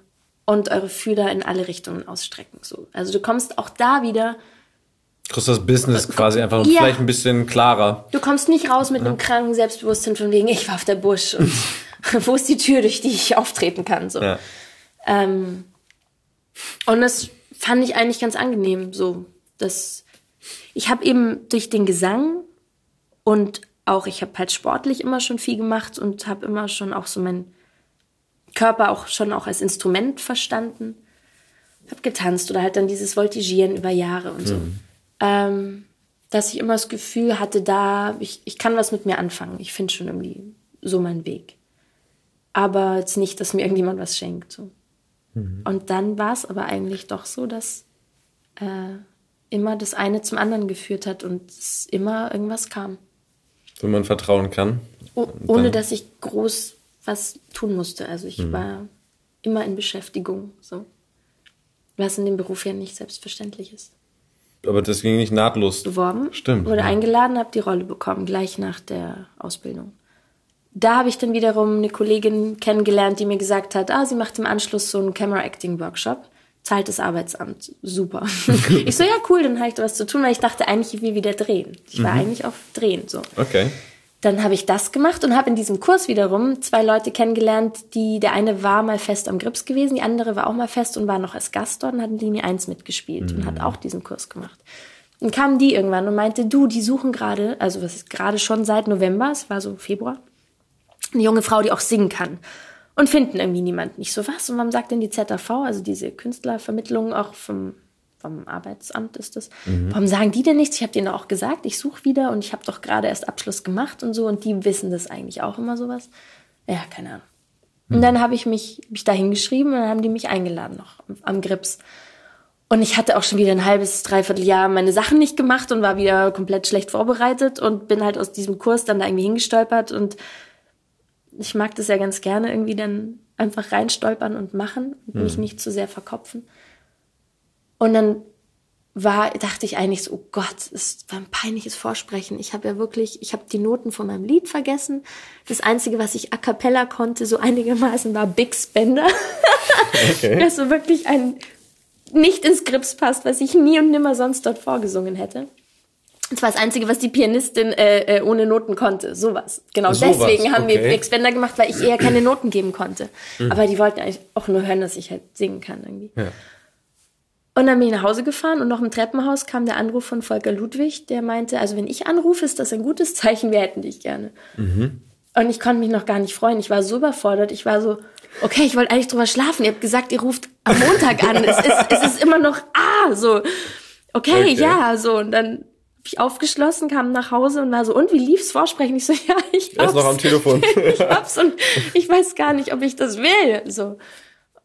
C: und eure Fühler in alle Richtungen ausstrecken. So. Also du kommst auch da wieder
D: Kriegst das Business quasi einfach
C: Ja.
D: vielleicht ein bisschen klarer.
C: Du kommst nicht raus mit einem kranken Selbstbewusstsein von wegen, ich war auf der Busch und [laughs] [laughs] wo ist die Tür, durch die ich auftreten kann. So.
D: Ja.
C: Ähm, und das fand ich eigentlich ganz angenehm. So, dass ich habe eben durch den Gesang und auch ich habe halt sportlich immer schon viel gemacht und habe immer schon auch so meinen Körper auch schon auch als Instrument verstanden. Hab getanzt oder halt dann dieses Voltigieren über Jahre und so. Ähm, dass ich immer das Gefühl hatte, da, ich, ich kann was mit mir anfangen. Ich finde schon irgendwie so meinen Weg. Aber jetzt nicht, dass mir irgendjemand was schenkt. So. Und dann war es aber eigentlich doch so, dass äh, immer das eine zum anderen geführt hat und es immer irgendwas kam.
D: Wenn man vertrauen kann.
C: O ohne dass ich groß was tun musste. Also ich
D: Mhm.
C: war immer in Beschäftigung. So. Was in dem Beruf ja nicht selbstverständlich ist.
D: Aber das ging nicht nahtlos.
C: Beworben,
D: Stimmt.
C: wurde
D: ja.
C: eingeladen, habe die Rolle bekommen, gleich nach der Ausbildung. Da habe ich dann wiederum eine Kollegin kennengelernt, die mir gesagt hat, ah, sie macht im Anschluss so einen Camera-Acting-Workshop. Zahlt das Arbeitsamt. Super. [laughs] ich so, ja, cool, dann habe ich da was zu tun, weil ich dachte eigentlich, ich will wieder drehen. Ich
D: Mhm.
C: war eigentlich auf Drehen, so.
D: Okay.
C: Dann habe ich das gemacht und habe in diesem Kurs wiederum zwei Leute kennengelernt, die, der eine war mal fest am Grips gewesen, die andere war auch mal fest und war noch als Gast dort und hat in Linie 1 mitgespielt und hat auch diesen Kurs gemacht. Dann kam die irgendwann und meinte, du, die suchen gerade, also was ist gerade schon seit November, es war so Februar, eine junge Frau, die auch singen kann. Und finden irgendwie niemanden. Ich so, was? Und warum sagt denn die ZAV, also diese Künstlervermittlung auch vom, vom Arbeitsamt ist das, warum sagen die denn nichts? Ich habe denen auch gesagt, ich suche wieder und ich habe doch gerade erst Abschluss gemacht und so und die wissen das eigentlich auch immer sowas. Ja, keine Ahnung. Und dann habe ich mich, hab ich da hingeschrieben und dann haben die mich eingeladen noch am, am Grips. Und ich hatte auch schon wieder ein halbes, dreiviertel Jahr meine Sachen nicht gemacht und war wieder komplett schlecht vorbereitet und bin halt aus diesem Kurs dann da irgendwie hingestolpert und ich mag das ja ganz gerne irgendwie dann einfach reinstolpern und machen und mich nicht zu sehr verkopfen. Und dann war, dachte ich eigentlich so, oh Gott, es war ein peinliches Vorsprechen. Ich habe ja wirklich, ich habe die Noten von meinem Lied vergessen. Das Einzige, was ich a cappella konnte, so einigermaßen, war Big Spender.
D: Okay. [laughs]
C: Das so wirklich ein nicht ins Grips passt, was ich nie und nimmer sonst dort vorgesungen hätte. Das war das Einzige, was die Pianistin äh, äh, ohne Noten konnte. Sowas. Genau
D: Sowas,
C: deswegen haben wir
D: okay.
C: Big Spender gemacht, weil ich eher keine Noten geben konnte. Aber die wollten eigentlich auch nur hören, dass ich halt singen kann irgendwie.
D: Ja.
C: Und dann bin ich nach Hause gefahren und noch im Treppenhaus kam der Anruf von Volker Ludwig, der meinte, also wenn ich anrufe, ist das ein gutes Zeichen, wir hätten dich gerne. Und ich konnte mich noch gar nicht freuen. Ich war so überfordert. Ich war so, okay, ich wollte eigentlich drüber schlafen. Ihr habt gesagt, ihr ruft am Montag an. es, ist, es ist immer noch, ah, so, okay,
D: Okay.
C: ja, so. Und dann aufgeschlossen, kam nach Hause und war so, und wie lief's Vorsprechen? Ich so, [laughs] ja, ich
D: Er ist
C: hab's.
D: noch am Telefon. [laughs]
C: ich [laughs] hab's und ich weiß gar nicht, ob ich das will. So.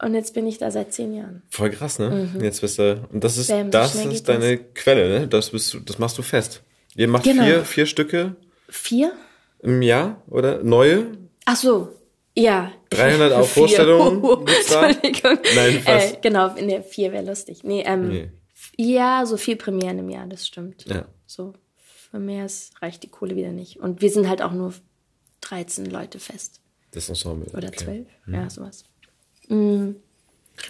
C: Und jetzt bin ich da seit zehn Jahren.
D: Voll krass, ne?
C: Mhm.
D: Jetzt bist du. Und das ist,
C: Bam,
D: das ist deine Quelle, ne? Das bist du, das machst du fest. Ihr macht
C: Genau.
D: vier, vier Stücke
C: Vier?
D: im Jahr, oder? Neue?
C: Ach so, ja.
D: 300 auch
C: Vier.
D: Vorstellungen
C: Oh? Entschuldigung.
D: Nein, fast.
C: Äh, genau, in der vier wäre lustig. Nee, ähm,
D: Nee.
C: ja, so viel Premieren im Jahr, das stimmt.
D: Ja.
C: So, für mehr ist, reicht die Kohle wieder nicht. Und wir sind halt auch nur 13 Leute fest.
D: Das Ensemble.
C: Oder
D: okay.
C: 12, ja, sowas. Mhm.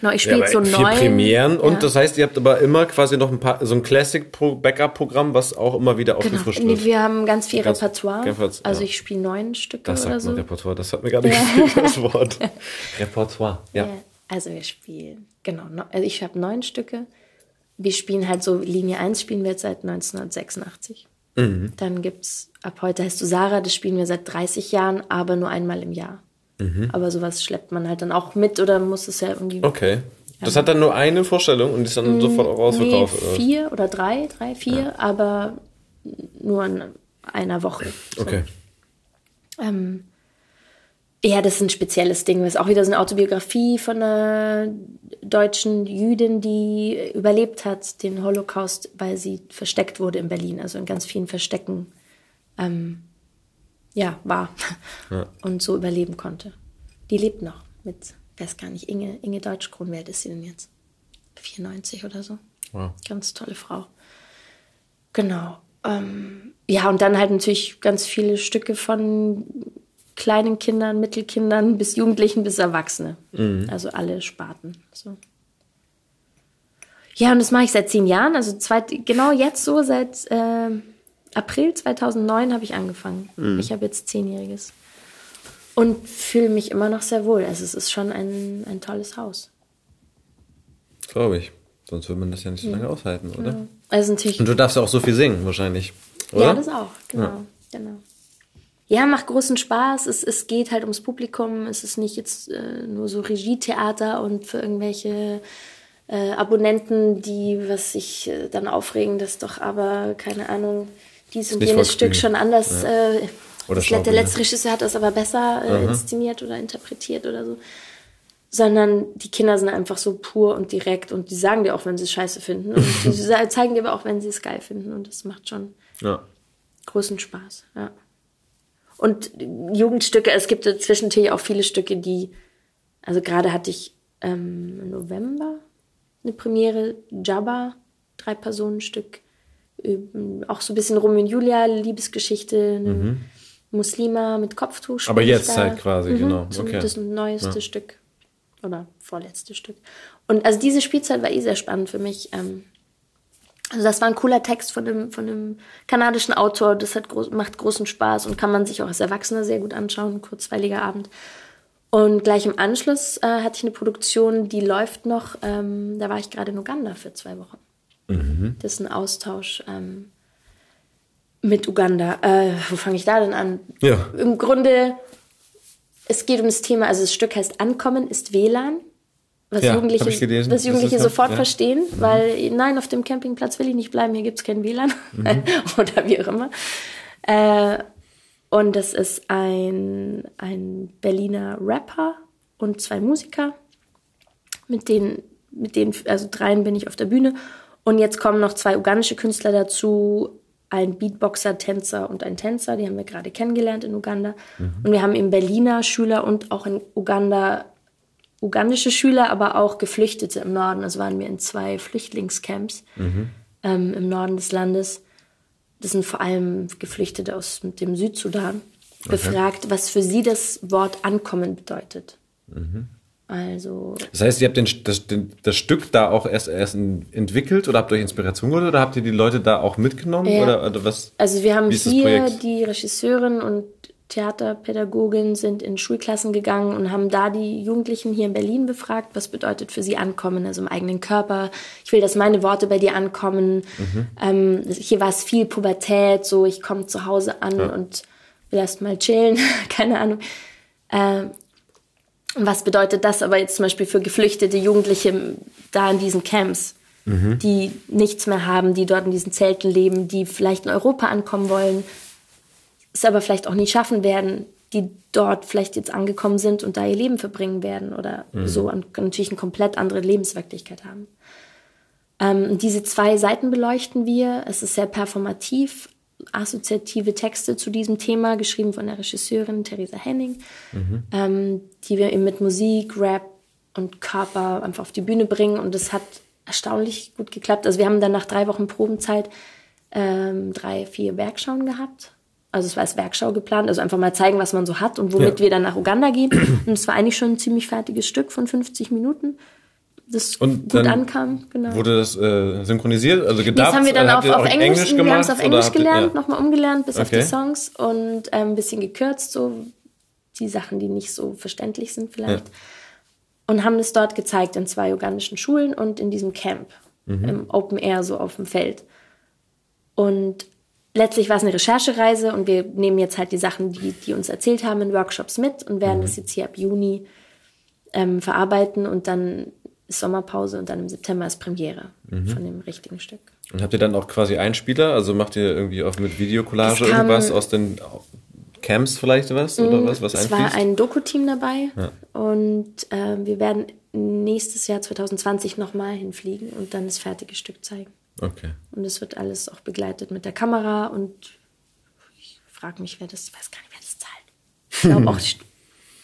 C: Genau, ich
D: Ja,
C: spiele jetzt so
D: vier
C: neun.
D: Premieren und
C: ja.
D: das heißt, ihr habt aber immer quasi noch ein paar, so ein Classic-Backup-Programm, was auch immer wieder
C: Genau.
D: aufgefrischt
C: Nee,
D: wird.
C: wir haben ganz viel
D: Ganz-
C: Repertoire.
D: Repertoire,
C: Also
D: ja.
C: ich spiele neun Stücke
D: Das
C: oder
D: sagt
C: so.
D: man Repertoire, das hat mir gerade gefehlt, [laughs] das Wort. [laughs] Repertoire, ja.
C: Ja, also wir spielen, genau, no- also ich habe neun Stücke. Wir spielen halt so, Linie 1 spielen wir jetzt seit 1986.
D: Mhm.
C: Dann gibt's, ab heute heißt du Sarah, das spielen wir seit 30 Jahren, aber nur einmal im Jahr.
D: Mhm.
C: Aber sowas schleppt man halt dann auch mit oder muss es ja irgendwie.
D: Okay. Das hat dann nur eine Vorstellung und ist dann sofort auch ausverkauft.
C: Nee, vier oder drei, drei, vier, aber nur in einer Woche. So.
D: Okay.
C: Ähm, ja, das ist ein spezielles Ding. Das ist auch wieder so eine Autobiografie von einer deutschen Jüdin, die überlebt hat, den Holocaust, weil sie versteckt wurde in Berlin, also in ganz vielen Verstecken ähm, ja, war [laughs] und so überleben konnte. Die lebt noch mit, weiß gar nicht, Inge, Inge Deutschkron, wie alt ist sie denn jetzt? 94 oder so.
D: Wow.
C: Ganz tolle Frau. Genau. Ähm, ja, und dann halt natürlich ganz viele Stücke von kleinen Kindern, Mittelkindern bis Jugendlichen bis Erwachsene. Also alle Sparten. So. Ja, und das mache ich seit zehn Jahren. Also zweit, genau jetzt so, seit äh, April 2009 habe ich angefangen. Ich habe jetzt zehnjähriges. Und fühle mich immer noch sehr wohl. Also es ist schon ein, ein tolles Haus.
D: Glaube ich. Sonst würde man das ja nicht so lange aushalten, oder?
C: Also natürlich
D: Und du darfst ja auch so viel singen, wahrscheinlich. Oder?
C: Ja, das auch, genau. genau. Ja, macht großen Spaß. Es, es geht halt ums Publikum. Es ist nicht jetzt äh, nur so Regietheater und für irgendwelche äh, Abonnenten, die was sich äh, dann aufregen, dass doch aber, keine Ahnung, dies und jenes. Stück schon anders. Äh,
D: Oder
C: das, der letzte Regisseur hat das aber besser äh, inszeniert oder interpretiert oder so. Sondern die Kinder sind einfach so pur und direkt und die sagen dir auch, wenn sie es scheiße finden. Und [laughs] die zeigen dir aber auch, wenn sie es geil finden. Und das macht schon
D: Ja.
C: großen Spaß, ja. Und Jugendstücke, es gibt dazwischen natürlich auch viele Stücke, die, also gerade hatte ich ähm, im November eine Premiere, Jabba, drei Personenstück, ähm, auch so ein bisschen Romeo und Julia, Liebesgeschichte, eine Muslima mit Kopftuch.
D: Mhm. Aber jetzt halt quasi, genau,
C: so
D: okay.
C: Das neueste Stück oder vorletzte Stück. Und also diese Spielzeit war eh sehr spannend für mich. Ähm, also das war ein cooler Text von einem, von einem kanadischen Autor. Das hat groß, macht großen Spaß und kann man sich auch als Erwachsener sehr gut anschauen. Ein kurzweiliger Abend. Und gleich im Anschluss äh, hatte ich eine Produktion, die läuft noch. Ähm, da war ich gerade in Uganda für zwei Wochen. Das ist ein Austausch ähm, mit Uganda. Äh, wo fange ich da denn an?
D: Ja.
C: Im Grunde, es geht um das Thema, also das Stück heißt Ankommen ist WLAN. Was
D: Ja,
C: Jugendliche, was Jugendliche sofort
D: ja. Mhm.
C: verstehen, weil nein, auf dem Campingplatz will ich nicht bleiben, hier gibt es kein WLAN
D: Mhm. [laughs]
C: oder wie auch immer. Äh, und das ist ein, ein Berliner Rapper und zwei Musiker, mit denen, mit denen, also dreien bin ich auf der Bühne. Und jetzt kommen noch zwei ugandische Künstler dazu, ein Beatboxer, Tänzer und ein Tänzer, die haben wir gerade kennengelernt in Uganda. Und wir haben eben Berliner Schüler und auch in Uganda ugandische Schüler, aber auch Geflüchtete im Norden. Also waren wir in zwei Flüchtlingscamps ähm, im Norden des Landes. Das sind vor allem Geflüchtete aus dem Südsudan. Befragt, was für sie das Wort Ankommen bedeutet. Also
D: Das heißt, ihr habt den, das, den, das Stück da auch erst, erst entwickelt oder habt ihr euch Inspiration geholt oder habt ihr die Leute da auch mitgenommen?
C: Ja.
D: Oder, oder was?
C: Also wir haben hier die Regisseurin und Theaterpädagogin sind in Schulklassen gegangen und haben da die Jugendlichen hier in Berlin befragt, was bedeutet für sie ankommen, also im eigenen Körper. Ich will, dass meine Worte bei dir ankommen.
D: Mhm.
C: Ähm, hier war es viel Pubertät, so ich komme zu Hause an und will erst mal chillen, [laughs] keine Ahnung. Ähm, was bedeutet das aber jetzt zum Beispiel für geflüchtete Jugendliche da in diesen Camps, die nichts mehr haben, die dort in diesen Zelten leben, die vielleicht in Europa ankommen wollen, es aber vielleicht auch nie schaffen werden, die dort vielleicht jetzt angekommen sind und da ihr Leben verbringen werden oder mhm. so und natürlich eine komplett andere Lebenswirklichkeit haben. Ähm, diese zwei Seiten beleuchten wir. Es ist sehr performativ, assoziative Texte zu diesem Thema, geschrieben von der Regisseurin Theresa Henning, mhm. ähm, die wir eben mit Musik, Rap und Körper einfach auf die Bühne bringen. Und es hat erstaunlich gut geklappt. Also wir haben dann nach drei Wochen Probenzeit ähm, drei, vier Werkschauen gehabt also es war als Werkschau geplant, also einfach mal zeigen, was man so hat und womit ja. wir dann nach Uganda gehen. [clears throat] Und es war eigentlich schon ein ziemlich fertiges Stück von 50 Minuten, das und gut ankam.
D: Genau. Wurde das äh, synchronisiert, also gedacht?
C: Das haben wir dann auf, auf Englisch, Englisch gemacht, wir haben es auf Englisch gelernt, ja. nochmal umgelernt, bis okay. auf die Songs und ähm, ein bisschen gekürzt, so die Sachen, die nicht so verständlich sind vielleicht. Ja. Und haben es dort gezeigt in zwei ugandischen Schulen und in diesem Camp, mhm. im Open Air, so auf dem Feld. Und letztlich war es eine Recherchereise und wir nehmen jetzt halt die Sachen, die die uns erzählt haben, in Workshops mit und werden mhm. das jetzt hier ab Juni ähm, verarbeiten und dann ist Sommerpause und dann im September ist Premiere mhm. von dem richtigen Stück.
D: Und habt ihr dann auch quasi Einspieler? Also macht ihr irgendwie auch mit Videocollage irgendwas aus den Camps vielleicht was oder
C: was? was es war ein Doku-Team dabei ja. und äh, wir werden nächstes Jahr 2020 nochmal hinfliegen und dann das fertige Stück zeigen.
D: Okay.
C: Und es wird alles auch begleitet mit der Kamera und ich frage mich, wer das, ich weiß gar nicht, wer das zahlt. Ich glaube [laughs] auch die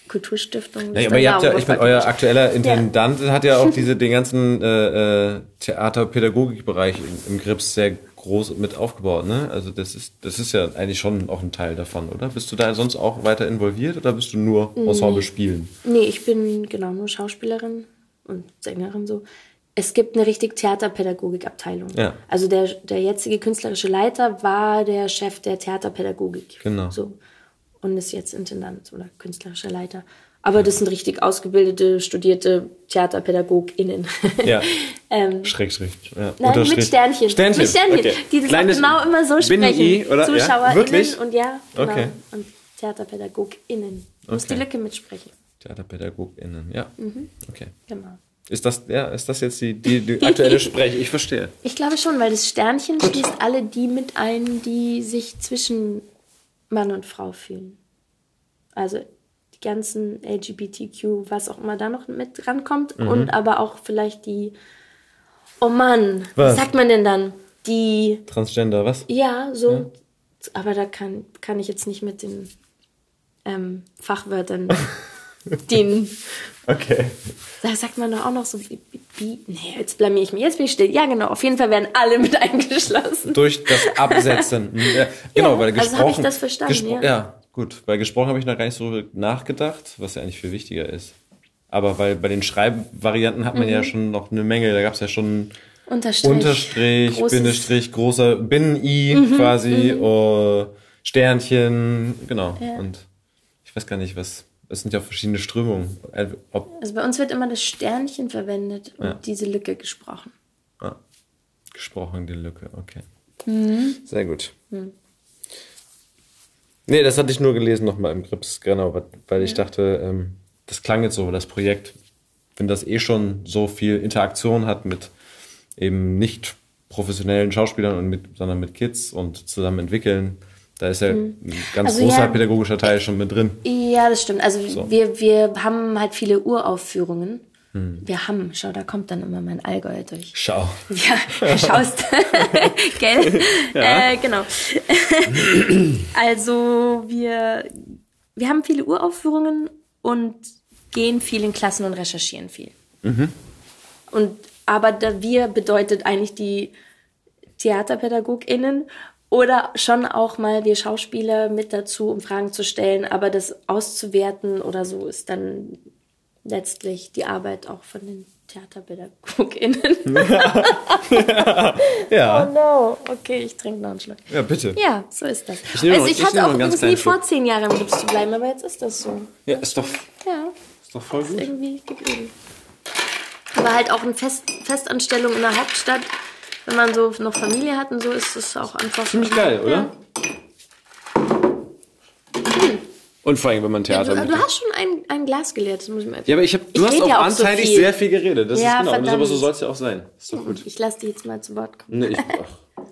C: Kulturstiftung.
D: Nee, aber ihr habt ja, ich meine, euer aktueller Intendant ja. hat ja auch [laughs] diese, den ganzen äh, äh Theaterpädagogikbereich im, im Grips sehr groß mit aufgebaut, ne? Also das ist, das ist ja eigentlich schon auch ein Teil davon, oder? Bist du da sonst auch weiter involviert oder bist du nur Ensemble nee. spielen?
C: Nee, ich bin genau nur Schauspielerin und Sängerin so es gibt eine richtig Theaterpädagogikabteilung. Ja. Also der, der jetzige künstlerische Leiter war der Chef der Theaterpädagogik.
D: Genau.
C: So. Und ist jetzt Intendant oder künstlerischer Leiter. Aber das sind richtig ausgebildete, studierte TheaterpädagogInnen. [laughs]
D: Ja. ähm, schräg, schräg.
C: Ja. Nein, mit Sternchen.
D: Sternchen.
C: Mit Sternchen. Okay. Die das Kleines genau immer so sprechen.
D: I, oder?
C: ZuschauerInnen
D: ja?
C: und ja, genau.
D: Okay.
C: Und TheaterpädagogInnen. Du musst die Lücke mitsprechen.
D: TheaterpädagogInnen, ja.
C: Mhm.
D: Okay.
C: Genau.
D: Ist das, ja, ist das jetzt die, die, die aktuelle Sprech? Ich verstehe.
C: Ich glaube schon, weil das Sternchen schließt alle die mit ein, die sich zwischen Mann und Frau fühlen. Also die ganzen LGBTQ, was auch immer da noch mit rankommt. Mhm. Und aber auch vielleicht die, oh Mann, was? sagt man denn dann? Die.
D: Transgender, was?
C: Ja, so. Ja. Aber da kann, kann ich jetzt nicht mit den ähm, Fachwörtern [laughs] den.
D: Okay.
C: Da sagt man doch auch noch so, wie, wie, nee, jetzt blamier ich mich, jetzt bin ich still. Ja, genau, auf jeden Fall werden alle mit [laughs] eingeschlossen.
D: Durch das Absetzen. [laughs] ja, genau,
C: ja,
D: weil gesprochen.
C: Also habe ich das verstanden, ja.
D: ja. gut. Bei gesprochen habe ich noch gar nicht so nachgedacht, was ja eigentlich viel wichtiger ist. Aber weil bei den Schreibvarianten hat man mhm. ja schon noch eine Menge, da gab es ja schon
C: Unterstrich,
D: Unterstrich Bindestrich, großer Binnen-I mhm. quasi, mhm. Oh, Sternchen, genau. Ja. Und ich weiß gar nicht, was es sind ja verschiedene Strömungen. Äh,
C: ob also bei uns wird immer das Sternchen verwendet und ja. diese Lücke gesprochen.
D: Ah, gesprochen, die Lücke, okay.
C: Mhm.
D: Sehr gut. Mhm. Nee, das hatte ich nur gelesen nochmal im Grips, genau, weil ich ja. dachte, ähm, das klang jetzt so, das Projekt, wenn das eh schon so viel Interaktion hat mit eben nicht professionellen Schauspielern und mit, sondern mit Kids und zusammen entwickeln, da ist ja mhm. ein ganz also großer ja, pädagogischer Teil schon mit drin.
C: Ja, das stimmt. Also so. wir, wir haben halt viele Uraufführungen. Hm. Wir haben, schau, da kommt dann immer mein Allgäu durch.
D: Schau.
C: Ja, schaust. [laughs] Gell? Ja. Äh, genau. also wir, wir haben viele Uraufführungen und gehen viel in Klassen und recherchieren viel.
D: Mhm.
C: Und aber da wir bedeutet eigentlich die TheaterpädagogInnen oder schon auch mal wir Schauspieler mit dazu, um Fragen zu stellen, aber das auszuwerten oder so ist dann letztlich die Arbeit auch von den TheaterpädagogInnen. [laughs]
D: ja. [laughs] ja.
C: Oh no. Okay, ich trinke noch einen Schluck.
D: Ja, bitte.
C: Ja, so ist das. Ich also ich, ich hatte auch übrigens nie vor, zehn Jahren im Gips zu bleiben, aber jetzt ist das so.
D: Ja, ist doch,
C: ja.
D: ist doch voll gut.
C: Ist irgendwie geblieben. Aber halt auch eine Fest Festanstellung in der Hauptstadt wenn man so noch Familie hat und so, ist es auch einfach.
D: Ziemlich geil, oder? Ja. Hm. Und vor allem, wenn man Theater
C: ja, du, du hast schon ein, ein Glas geleert. Das muss ich mal
D: ja, aber ich hab, du ich hast auch ja anteilig so sehr viel geredet. Das ja, ist genau. Das, aber so soll es ja auch sein. Ist doch gut.
C: Ich lasse dich jetzt mal zu Wort kommen.
D: Nee, ich, [laughs]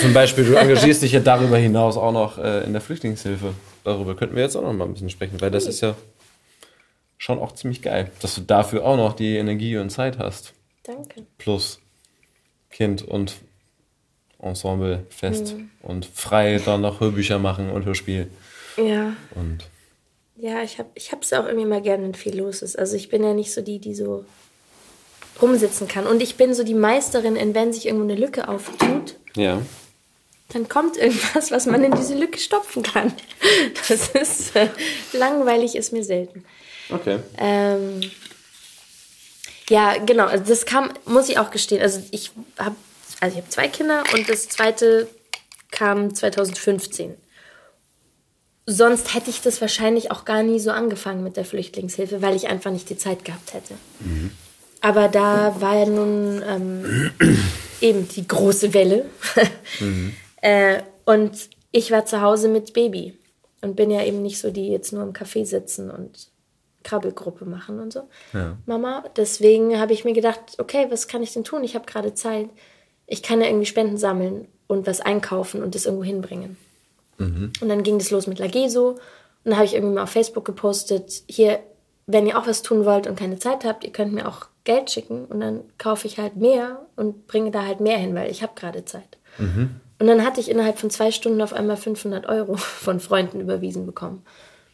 D: Zum Beispiel, du engagierst dich ja darüber hinaus auch noch äh, in der Flüchtlingshilfe. Darüber könnten wir jetzt auch noch mal ein bisschen sprechen, weil das ist ja schon auch ziemlich geil, dass du dafür auch noch die Energie und Zeit hast.
C: Danke.
D: Plus Kind und Ensemble fest mhm. und frei dann noch Hörbücher machen und Hörspiel.
C: Ja.
D: Und
C: ja, ich habe ich es auch irgendwie mal gerne, wenn viel los ist. Also ich bin ja nicht so die, die so rumsitzen kann. Und ich bin so die Meisterin, in wenn sich irgendwo eine Lücke auftut.
D: Ja.
C: Dann kommt irgendwas, was man in diese Lücke stopfen kann. Das ist äh, langweilig, ist mir selten.
D: Okay.
C: Ähm, ja, genau. Also das kam, muss ich auch gestehen. Also ich habe, also ich habe zwei Kinder und das zweite kam 2015 sonst hätte ich das wahrscheinlich auch gar nie so angefangen mit der Flüchtlingshilfe, weil ich einfach nicht die Zeit gehabt hätte. Mhm. Aber da war ja nun ähm, [clears throat] eben die große Welle. [laughs] mhm. äh, und ich war zu Hause mit Baby und bin ja eben nicht so die jetzt nur im Café sitzen und Krabbelgruppe machen und so.
D: Ja.
C: Mama, deswegen habe ich mir gedacht, okay, was kann ich denn tun? Ich habe gerade Zeit. Ich kann ja irgendwie Spenden sammeln und was einkaufen und das irgendwo hinbringen.
D: Mhm.
C: Und dann ging das los mit Lageso. Und dann habe ich irgendwie mal auf Facebook gepostet, hier, wenn ihr auch was tun wollt und keine Zeit habt, ihr könnt mir auch Geld schicken und dann kaufe ich halt mehr und bringe da halt mehr hin, weil ich habe gerade Zeit.
D: Mhm.
C: Und dann hatte ich innerhalb von zwei Stunden auf einmal 500 Euro [laughs] von Freunden überwiesen bekommen.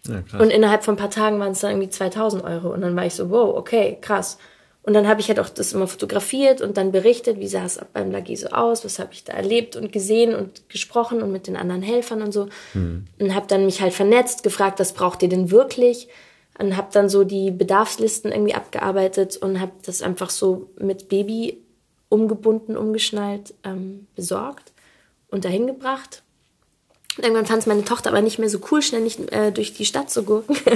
D: Ja,
C: und innerhalb von ein paar Tagen waren es dann irgendwie 2000 Euro. Und dann war ich so, wow, okay, krass. Und dann habe ich halt auch das immer fotografiert und dann berichtet, wie sah es beim Lagi so aus, was habe ich da erlebt und gesehen und gesprochen und mit den anderen Helfern und so.
D: Mhm.
C: Und habe dann mich halt vernetzt, gefragt, was braucht ihr denn wirklich? Und habe dann so die Bedarfslisten irgendwie abgearbeitet und habe das einfach so mit Baby umgebunden, umgeschnallt, ähm, besorgt und dahin gebracht. Irgendwann fand es meine Tochter aber nicht mehr so cool, ständig äh, durch die Stadt zu gurken. [laughs]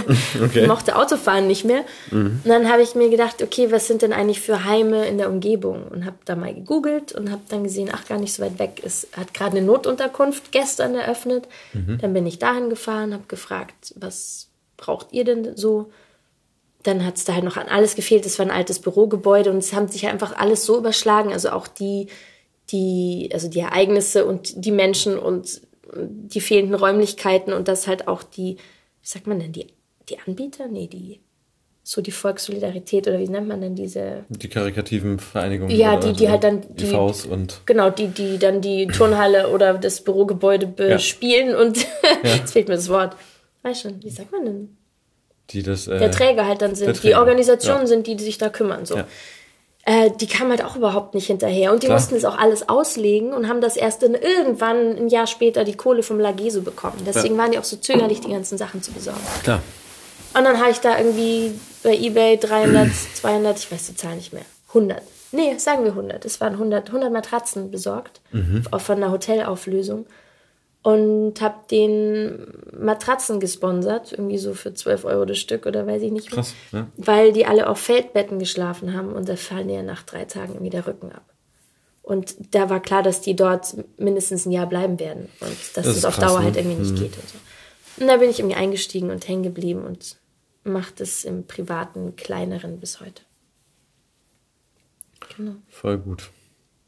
D: Okay.
C: mochte Autofahren nicht mehr.
D: Mhm.
C: Und dann habe ich mir gedacht, okay, was sind denn eigentlich für Heime in der Umgebung? Und habe da mal gegoogelt und habe dann gesehen, ach, gar nicht so weit weg. Es hat gerade eine Notunterkunft gestern eröffnet.
D: Mhm.
C: Dann bin ich dahin gefahren, habe gefragt, was braucht ihr denn so? Dann hat es da halt noch an alles gefehlt. Es war ein altes Bürogebäude und es haben sich einfach alles so überschlagen. Also auch die, die, also die Ereignisse und die Menschen und die fehlenden Räumlichkeiten und dass halt auch die, wie sagt man denn, die, die Anbieter? Nee, die, so die Volkssolidarität oder wie nennt man denn diese?
D: Die karikativen Vereinigungen.
C: Ja, die, die halt dann
D: die, die und
C: genau, die, die dann die Turnhalle oder das Bürogebäude bespielen [laughs] ja. und jetzt fehlt mir das Wort. Weiß schon, wie sagt man denn?
D: Die das, äh,
C: der Träger halt dann sind, die Organisationen ja. sind, die, die sich da kümmern. So. Äh, die kamen halt auch überhaupt nicht hinterher. Und die Klar. mussten es auch alles auslegen und haben das erst in, irgendwann ein Jahr später die Kohle vom Lageso bekommen. Deswegen ja. waren die auch so zögerlich, die ganzen Sachen zu besorgen.
D: Klar.
C: Und dann habe ich da irgendwie bei Ebay 300, 200, [clears throat] ich weiß die Zahl nicht mehr, 100. Nee, sagen wir 100. Es waren 100, 100 Matratzen besorgt,
D: mhm.
C: auch von der Hotelauflösung und habe den Matratzen gesponsert, irgendwie so für 12 Euro das Stück oder weiß ich nicht
D: mehr. Krass, ja.
C: Weil die alle auf Feldbetten geschlafen haben und da fallen ja nach drei Tagen irgendwie der Rücken ab. Und da war klar, dass die dort mindestens ein Jahr bleiben werden und dass das, das auf Dauer ne? halt irgendwie nicht mhm. geht und so. Und da bin ich irgendwie eingestiegen und hängen geblieben und mache das im privaten, kleineren bis heute.
D: Genau. Voll gut.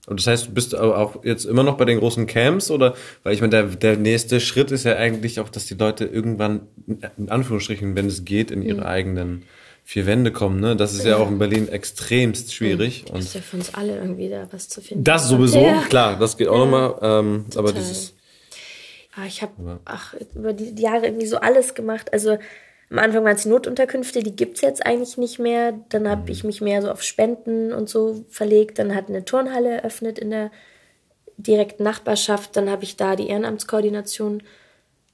D: Und das heißt, du bist aber auch jetzt immer noch bei den großen Camps oder, weil ich meine, der, der nächste Schritt ist ja eigentlich auch, dass die Leute irgendwann, in Anführungsstrichen, wenn es geht, in ihre mhm. eigenen vier Wände kommen, ne? Das ist ja, ja auch in Berlin extremst schwierig.
C: Mhm. Und ist ja für uns alle irgendwie da was zu finden.
D: Das sowieso, ja. klar, das geht auch ja. nochmal, ähm, aber dieses.
C: Ah, ich habe, über die Jahre irgendwie so alles gemacht, also, am Anfang waren es die Notunterkünfte, die gibt es jetzt eigentlich nicht mehr. Dann habe mhm. ich mich mehr so auf Spenden und so verlegt. Dann hat eine Turnhalle eröffnet in der direkten Nachbarschaft. Dann habe ich da die Ehrenamtskoordination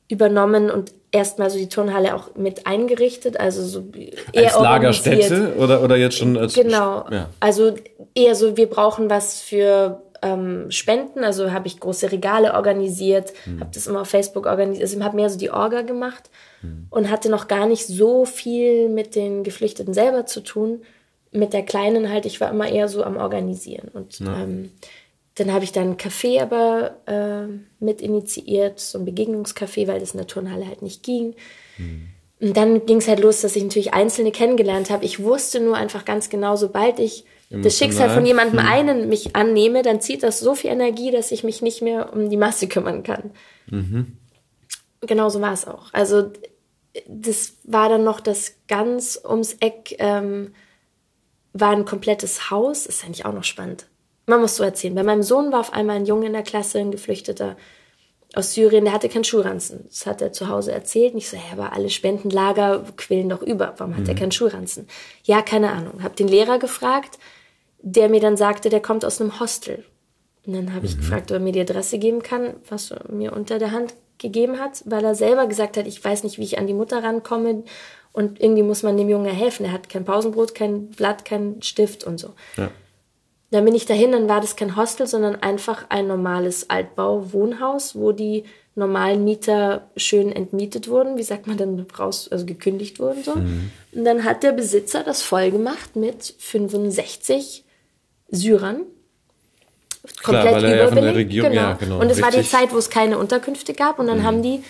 C: übernommen und erstmal so die Turnhalle auch mit eingerichtet, also so
D: eher als Lagerstätte oder oder jetzt schon als
C: genau,
D: ja.
C: also eher so wir brauchen was für ähm, Spenden, also habe ich große Regale organisiert, hm. habe das immer auf Facebook organisiert, also habe mehr so die Orga gemacht und hatte noch gar nicht so viel mit den Geflüchteten selber zu tun. Mit der Kleinen halt, ich war immer eher so am Organisieren. Und ja. ähm, dann habe ich dann ein Café aber äh, mit initiiert, so ein Begegnungscafé, weil das in der Turnhalle halt nicht ging.
D: Mhm.
C: Und dann ging es halt los, dass ich natürlich Einzelne kennengelernt habe. Ich wusste nur einfach ganz genau, sobald ich das Schicksal von jemandem hm. einen mich annehme, dann zieht das so viel Energie, dass ich mich nicht mehr um die Masse [laughs] kümmern kann. Mhm. Genau so war es auch. Also das war dann noch das ganz ums Eck, ähm, war ein komplettes Haus. Ist eigentlich auch noch spannend. Man muss so erzählen. Bei meinem Sohn war auf einmal ein Junge in der Klasse, ein Geflüchteter aus Syrien, der hatte keinen Schulranzen. Das hat er zu Hause erzählt. Und ich so, ja, aber alle Spendenlager quillen doch über. Warum hat mhm. er keinen Schulranzen? Ja, keine Ahnung. Hab den Lehrer gefragt, der mir dann sagte, der kommt aus einem Hostel. Und dann habe ich mhm. gefragt, ob er mir die Adresse geben kann, was er mir unter der Hand gegeben hat, weil er selber gesagt hat, ich weiß nicht, wie ich an die Mutter rankomme und irgendwie muss man dem Jungen helfen. Er hat kein Pausenbrot, kein Blatt, kein Stift und so. Ja. Dann bin ich dahin, dann war das kein Hostel, sondern einfach ein normales Altbau-Wohnhaus, wo die normalen Mieter schön entmietet wurden, wie sagt man dann raus, also gekündigt wurden so. Mhm. Und dann hat der Besitzer das voll gemacht mit 65 Syrern. Komplett Klar, überbelegt. Ja Regierung, genau. Ja, genau. Und es war die Zeit, wo es keine Unterkünfte gab und dann mhm. haben die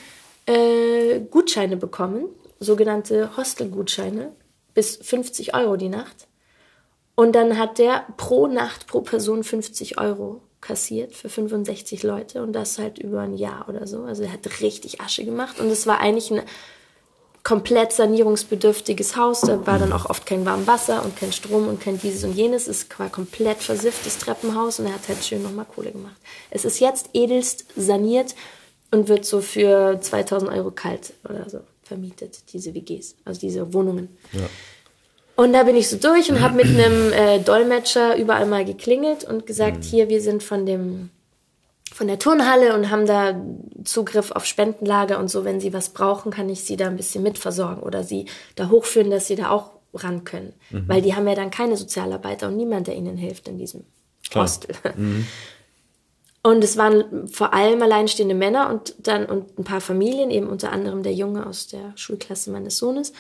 C: äh, Gutscheine bekommen, sogenannte Hostelgutscheine, bis 50 Euro die Nacht. Und dann hat der pro Nacht pro Person 50 Euro kassiert für 65 Leute und das halt über ein Jahr oder so. Also er hat richtig Asche gemacht und es war eigentlich ein komplett sanierungsbedürftiges Haus. Da war dann auch oft kein warmes Wasser und kein Strom und kein dieses und jenes. Es war komplett versifftes Treppenhaus und er hat halt schön nochmal Kohle gemacht. Es ist jetzt edelst saniert und wird so für 2000 Euro kalt oder so vermietet, diese WGs, also diese Wohnungen. Ja. Und da bin ich so durch und habe mit [clears throat] einem äh, Dolmetscher überall mal geklingelt und gesagt, mhm. hier, wir sind von dem von der Turnhalle und haben da Zugriff auf Spendenlager und so. Wenn sie was brauchen, kann ich sie da ein bisschen mitversorgen oder sie da hochführen, dass sie da auch ran können. Mhm. Weil die haben ja dann keine Sozialarbeiter und niemand, der ihnen hilft in diesem Klar. Hostel. Mhm. Und es waren vor allem alleinstehende Männer und dann und ein paar Familien, eben unter anderem der Junge aus der Schulklasse meines Sohnes.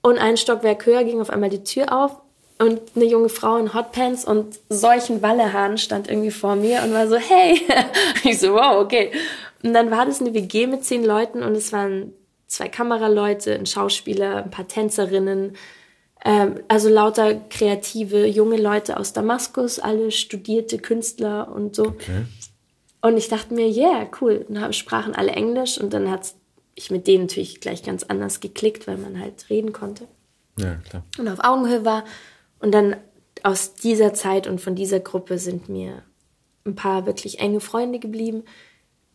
C: Und ein Stockwerk höher ging auf einmal die Tür auf und eine junge Frau in Hotpants und solchen Wallehaaren stand irgendwie vor mir und war so, hey. [laughs] ich so, wow, okay. Und dann war das eine WG mit zehn Leuten und es waren zwei Kameraleute, ein Schauspieler, ein paar Tänzerinnen, ähm, also lauter kreative junge Leute aus Damaskus, alle studierte Künstler und so. Okay. Und ich dachte mir, yeah, cool. Und dann sprachen alle Englisch und dann hat ich mit denen natürlich gleich ganz anders geklickt, weil man halt reden konnte. Ja, klar. Und auf Augenhöhe war. Und dann aus dieser Zeit und von dieser Gruppe sind mir ein paar wirklich enge Freunde geblieben,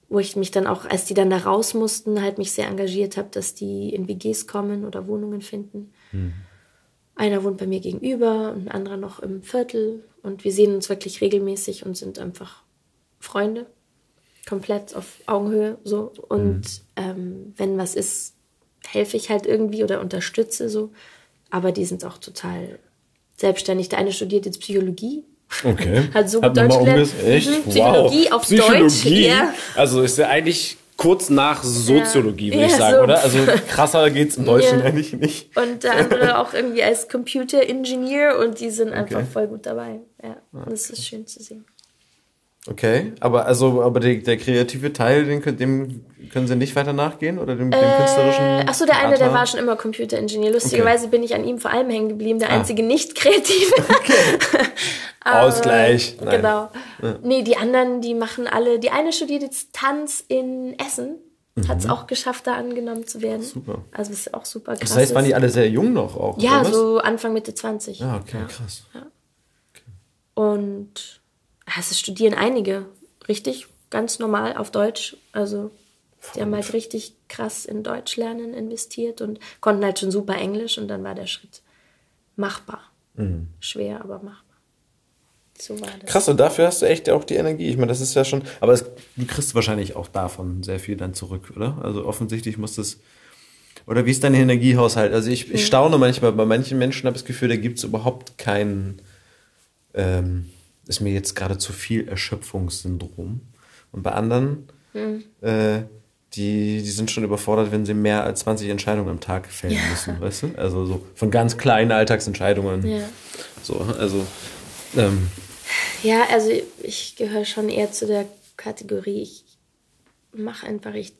C: wo ich mich dann auch, als die dann da raus mussten, halt mich sehr engagiert habe, dass die in WGs kommen oder Wohnungen finden. Mhm. Einer wohnt bei mir gegenüber und ein anderer noch im Viertel. Und wir sehen uns wirklich regelmäßig und sind einfach Freunde komplett auf Augenhöhe so. Und mhm. ähm, wenn was ist, helfe ich halt irgendwie oder unterstütze so. Aber die sind auch total selbstständig. Der eine studiert jetzt Psychologie. Okay. [laughs] Hat so gut Deutsch gelernt. Echt? Mhm. Psychologie wow. auf Psychologie. Deutsch. Ja.
D: Also ist ja eigentlich kurz nach Soziologie, ja. würde ich sagen, so. oder? Also krasser geht's im Deutschen ja. eigentlich nicht.
C: Und der andere auch irgendwie als Computer Engineer und die sind einfach okay. voll gut dabei. Ja, okay. das ist schön zu sehen.
D: Okay, aber also aber der, der kreative Teil, den, dem können Sie nicht weiter nachgehen oder dem, dem äh, künstlerischen?
C: Achso, der eine, der war schon immer Computeringenieur. Lustigerweise okay. bin ich an ihm vor allem hängen geblieben, der ah. einzige nicht kreative. [laughs] Okay. [laughs]
D: Ausgleich.
C: Nein. Genau. Ja. Nee, die anderen, die machen alle. Die eine studiert jetzt Tanz in Essen. Mhm. Hat es auch geschafft, da angenommen zu werden. Super. Also ist auch super krass.
D: Das heißt, waren die alle sehr jung noch auch?
C: Ja, so Anfang Mitte 20.
D: Ah, okay, ja. krass. Ja.
C: Okay. Und also studieren einige richtig ganz normal auf Deutsch. Also die haben halt richtig krass in Deutsch lernen investiert und konnten halt schon super Englisch und dann war der Schritt machbar. Mhm. Schwer, aber machbar.
D: So war das. Krass, und dafür hast du echt auch die Energie. Ich meine, das ist ja schon, aber es, du kriegst wahrscheinlich auch davon sehr viel dann zurück, oder? Also offensichtlich muss das, oder wie ist dein Energiehaushalt? Also ich, ich staune manchmal, bei manchen Menschen habe ich das Gefühl, da gibt es überhaupt keinen, ähm, ist mir jetzt gerade zu viel Erschöpfungssyndrom. Und bei anderen, mhm. äh, die, die sind schon überfordert, wenn sie mehr als 20 Entscheidungen am Tag fällen ja. müssen, weißt du? Also so von ganz kleinen Alltagsentscheidungen. Ja. So, also. Ähm.
C: Ja, also ich gehöre schon eher zu der Kategorie, ich mache einfach, ich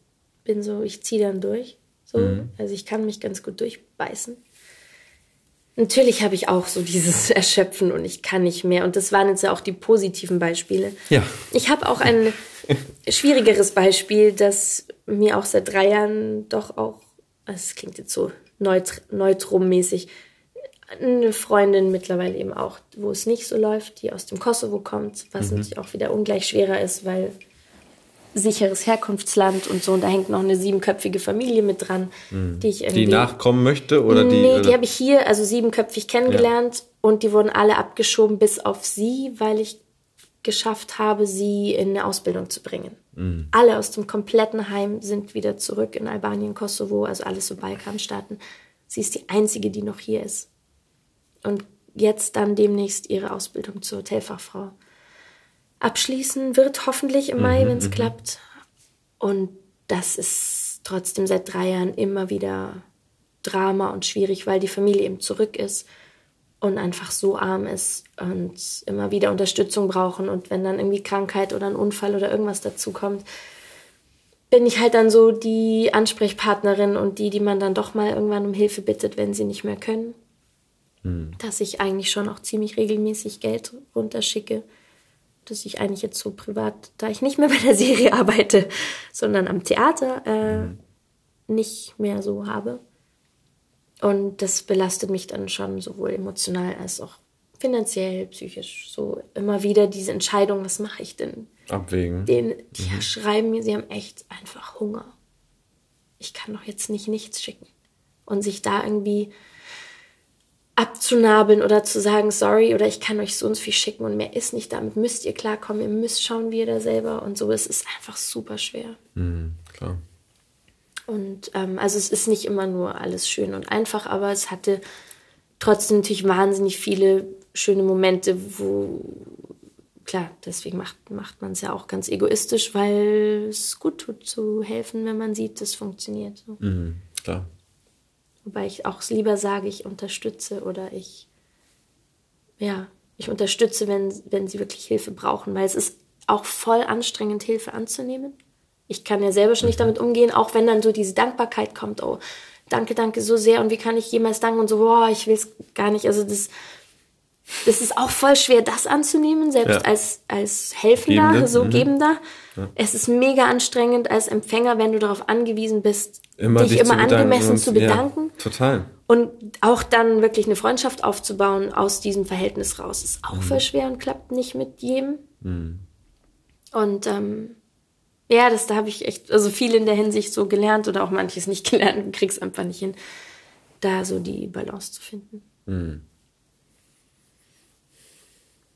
C: bin so, ich ziehe dann durch. So. Mhm. Also ich kann mich ganz gut durchbeißen. Natürlich habe ich auch so dieses [laughs] Erschöpfen und ich kann nicht mehr. Und das waren jetzt ja auch die positiven Beispiele.
D: Ja.
C: Ich habe auch ein [laughs] schwierigeres Beispiel, das mir auch seit drei Jahren doch auch, es klingt jetzt so neut neutrum-mäßig, eine Freundin mittlerweile eben auch, wo es nicht so läuft, die aus dem Kosovo kommt, was mhm. natürlich auch wieder ungleich schwerer ist, weil sicheres Herkunftsland und so. Und da hängt noch eine siebenköpfige Familie mit dran, mhm. die ich irgendwie.
D: Die nachkommen möchte oder die?
C: Nee, die habe ich hier, also siebenköpfig kennengelernt ja. und die wurden alle abgeschoben bis auf sie, weil ich geschafft habe, sie in eine Ausbildung zu bringen. Mhm. Alle aus dem kompletten Heim sind wieder zurück in Albanien, Kosovo, also alles so Balkanstaaten. Sie ist die einzige, die noch hier ist. Und jetzt dann demnächst ihre Ausbildung zur Hotelfachfrau abschließen wird, hoffentlich im Mai, mhm, wenn es mhm. klappt. Und das ist trotzdem seit drei Jahren immer wieder Drama und schwierig, weil die Familie eben zurück ist und einfach so arm ist und immer wieder Unterstützung brauchen. Und wenn dann irgendwie Krankheit oder ein Unfall oder irgendwas dazu kommt, bin ich halt dann so die Ansprechpartnerin und die, die man dann doch mal irgendwann um Hilfe bittet, wenn sie nicht mehr können. Mhm. Dass ich eigentlich schon auch ziemlich regelmäßig Geld runterschicke das ich eigentlich jetzt so privat, da ich nicht mehr bei der Serie arbeite, sondern am Theater, äh, mhm. nicht mehr so habe. Und das belastet mich dann schon sowohl emotional als auch finanziell, psychisch. So immer wieder diese Entscheidung, was mache ich denn?
D: Abwägen.
C: Den, die mhm. schreiben mir, sie haben echt einfach Hunger. Ich kann doch jetzt nicht nichts schicken. Und sich da irgendwie abzunabeln oder zu sagen, sorry, oder ich kann euch so und so viel schicken und mehr ist nicht, damit müsst ihr klarkommen, ihr müsst schauen, wie ihr da selber und so. Es ist einfach super schwer.
D: Mhm, klar.
C: Und ähm, also es ist nicht immer nur alles schön und einfach, aber es hatte trotzdem natürlich wahnsinnig viele schöne Momente, wo klar, deswegen macht, macht man es ja auch ganz egoistisch, weil es gut tut zu helfen, wenn man sieht, das funktioniert. So.
D: Mhm, klar.
C: Wobei ich auch lieber sage, ich unterstütze oder ich, ja, ich unterstütze, wenn, wenn sie wirklich Hilfe brauchen, weil es ist auch voll anstrengend, Hilfe anzunehmen. Ich kann ja selber schon nicht mhm. damit umgehen, auch wenn dann so diese Dankbarkeit kommt, oh, danke, danke so sehr und wie kann ich jemals danken und so, boah, ich will es gar nicht. Also das, das ist auch voll schwer, das anzunehmen, selbst ja. als, als Helfender, Gebende. so mhm. Gebender. Ja. Es ist mega anstrengend als Empfänger, wenn du darauf angewiesen bist, immer dich, dich immer angemessen zu bedanken.
D: Ja, total.
C: Und auch dann wirklich eine Freundschaft aufzubauen aus diesem Verhältnis raus, ist auch mhm. voll schwer und klappt nicht mit jedem. Mhm. Und ähm, ja, das da habe ich echt, also viel in der Hinsicht so gelernt oder auch manches nicht [laughs] gelernt und krieg's einfach nicht hin, da so die Balance zu finden.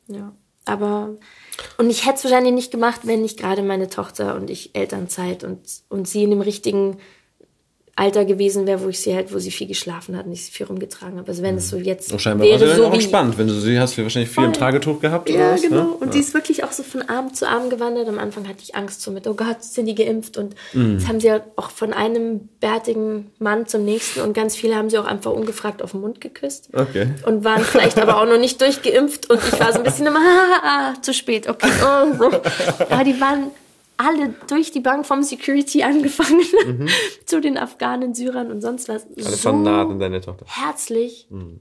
C: Ja. Aber, und ich hätte es wahrscheinlich nicht gemacht, wenn nicht gerade meine Tochter und ich Elternzeit und, und sie in dem richtigen Alter gewesen wäre, wo ich sie halt, wo sie viel geschlafen hat und ich sie viel rumgetragen habe. Also wenn es so jetzt
D: und scheinbar wäre war sie so auch spannend, wenn du sie hast, wahrscheinlich viel im Tragetuch gehabt
C: Ja, was, genau. Ne? Und ja. die ist wirklich auch so von Arm zu Arm gewandert. Am Anfang hatte ich Angst so mit, oh Gott, sind die geimpft? Und mhm. jetzt haben sie ja auch von einem bärtigen Mann zum nächsten und ganz viele haben sie auch einfach ungefragt auf den Mund geküsst.
D: Okay.
C: Und waren vielleicht aber auch noch nicht durchgeimpft und ich war so ein bisschen immer, [laughs] ah, ah, ah, zu spät, okay. Oh, [laughs] Aber die waren alle durch die Bank vom Security angefangen mhm. [laughs] zu den Afghanen, Syrern und sonst was.
D: Alle so Fanaten, deine Tochter.
C: Herzlich. Mhm.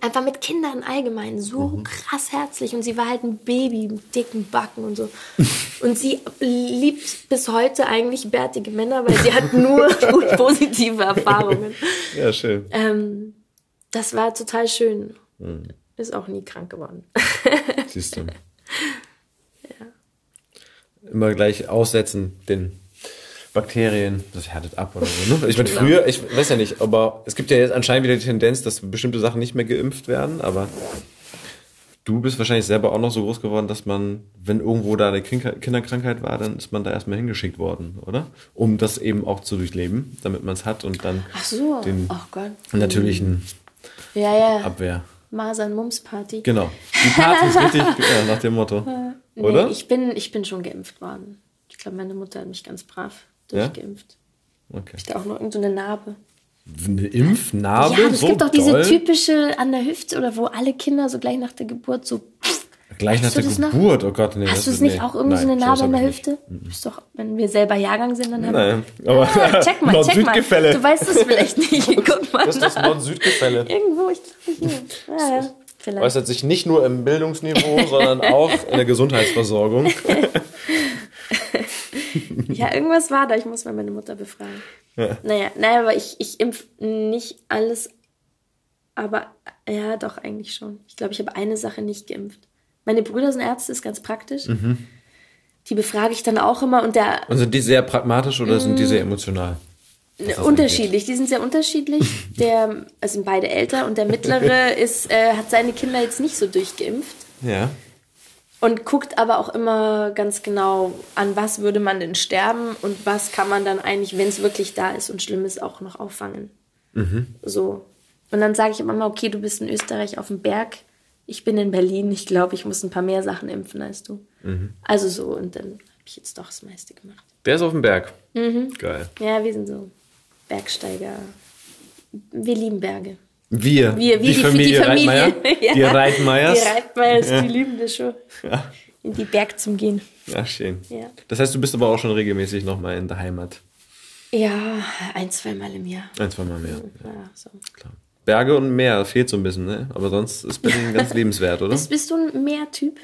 C: Einfach mit Kindern allgemein so mhm. krass herzlich und sie war halt ein Baby mit dicken Backen und so. [laughs] und sie liebt bis heute eigentlich bärtige Männer, weil sie hat nur [laughs] positive Erfahrungen.
D: Ja, schön.
C: Ähm, das war total schön. Mhm. Ist auch nie krank geworden.
D: Siehst du immer gleich aussetzen, den Bakterien, das härtet ab oder so. Ne? Ich meine, früher, ich weiß ja nicht, aber es gibt ja jetzt anscheinend wieder die Tendenz, dass bestimmte Sachen nicht mehr geimpft werden, aber du bist wahrscheinlich selber auch noch so groß geworden, dass man, wenn irgendwo da eine Kinderkrankheit war, dann ist man da erstmal hingeschickt worden, oder? Um das eben auch zu durchleben, damit man es hat und dann
C: so.
D: den
C: oh
D: natürlichen
C: ja, ja.
D: Abwehr.
C: Masern-Mums-Party.
D: Genau. Die Party ist [laughs] richtig ja, nach dem Motto. Oder?
C: Nee, ich bin, ich bin schon geimpft worden. Ich glaube, meine Mutter hat mich ganz brav durchgeimpft. Ja? Okay. Ich da auch noch irgendeine so Narbe.
D: Eine Impfnarbe?
C: Ja, es so gibt doch diese typische an der Hüfte oder wo alle Kinder so gleich nach der Geburt so
D: Gleich nach der
C: das noch?
D: Geburt, oh Gott, nee.
C: Hast du es nicht
D: nee.
C: auch irgendwie so eine Narbe in der
D: hab
C: Hüfte? Ist doch, wenn wir selber Jahrgang sind, dann haben
D: Nein, aber [laughs]
C: Ah, check mal, check mal.
D: Nord-Süd-Gefälle.
C: Du weißt es vielleicht nicht. [laughs] Guck mal.
D: Das ist das Nord-Süd-Gefälle.
C: Irgendwo, ich glaube hier. Ja, ja. Vielleicht.
D: Äußert sich nicht nur im Bildungsniveau, [laughs] sondern auch in der Gesundheitsversorgung. [laughs]
C: Ja, irgendwas war da. Ich muss mal meine Mutter befragen. Naja, naja, aber ich, ich impf nicht alles. Aber ja, doch, eigentlich schon. Ich glaube, ich habe eine Sache nicht geimpft. Meine Brüder sind Ärzte, ist ganz praktisch. Die befrage ich dann auch immer und der
D: Und sind die sehr pragmatisch oder sind die sehr emotional?
C: Ne, unterschiedlich, die sind sehr unterschiedlich. Der, also sind beide älter und der mittlere [laughs] ist, äh, hat seine Kinder jetzt nicht so durchgeimpft
D: Ja.
C: und guckt aber auch immer ganz genau, an was würde man denn sterben und was kann man dann eigentlich, wenn es wirklich da ist und schlimm ist, auch noch auffangen. So. Und dann sage ich immer mal, okay, du bist in Österreich auf dem Berg, ich bin in Berlin, ich glaube, ich muss ein paar mehr Sachen impfen als du. Also so, und dann habe ich jetzt doch das meiste gemacht.
D: Der ist auf dem Berg.
C: Mhm.
D: Geil.
C: Ja, wir sind so Bergsteiger. Wir lieben Berge.
D: Wir,
C: Wir, wir
D: die, Familie, Reitmeier. [laughs]
C: Ja.
D: Die Reitmeiers.
C: Die Reitmeiers, die lieben das schon. In die Berg zum Gehen.
D: Ja, schön.
C: Ja.
D: Das heißt, du bist aber auch schon regelmäßig nochmal in der Heimat.
C: Ja, ein, zweimal im Jahr.
D: Ein, zwei Mal mehr.
C: Ja, so.
D: Klar. Berge und Meer fehlt so ein bisschen, ne? Aber sonst ist Berlin [laughs] ganz lebenswert, oder?
C: Bist, bist du ein Meertyp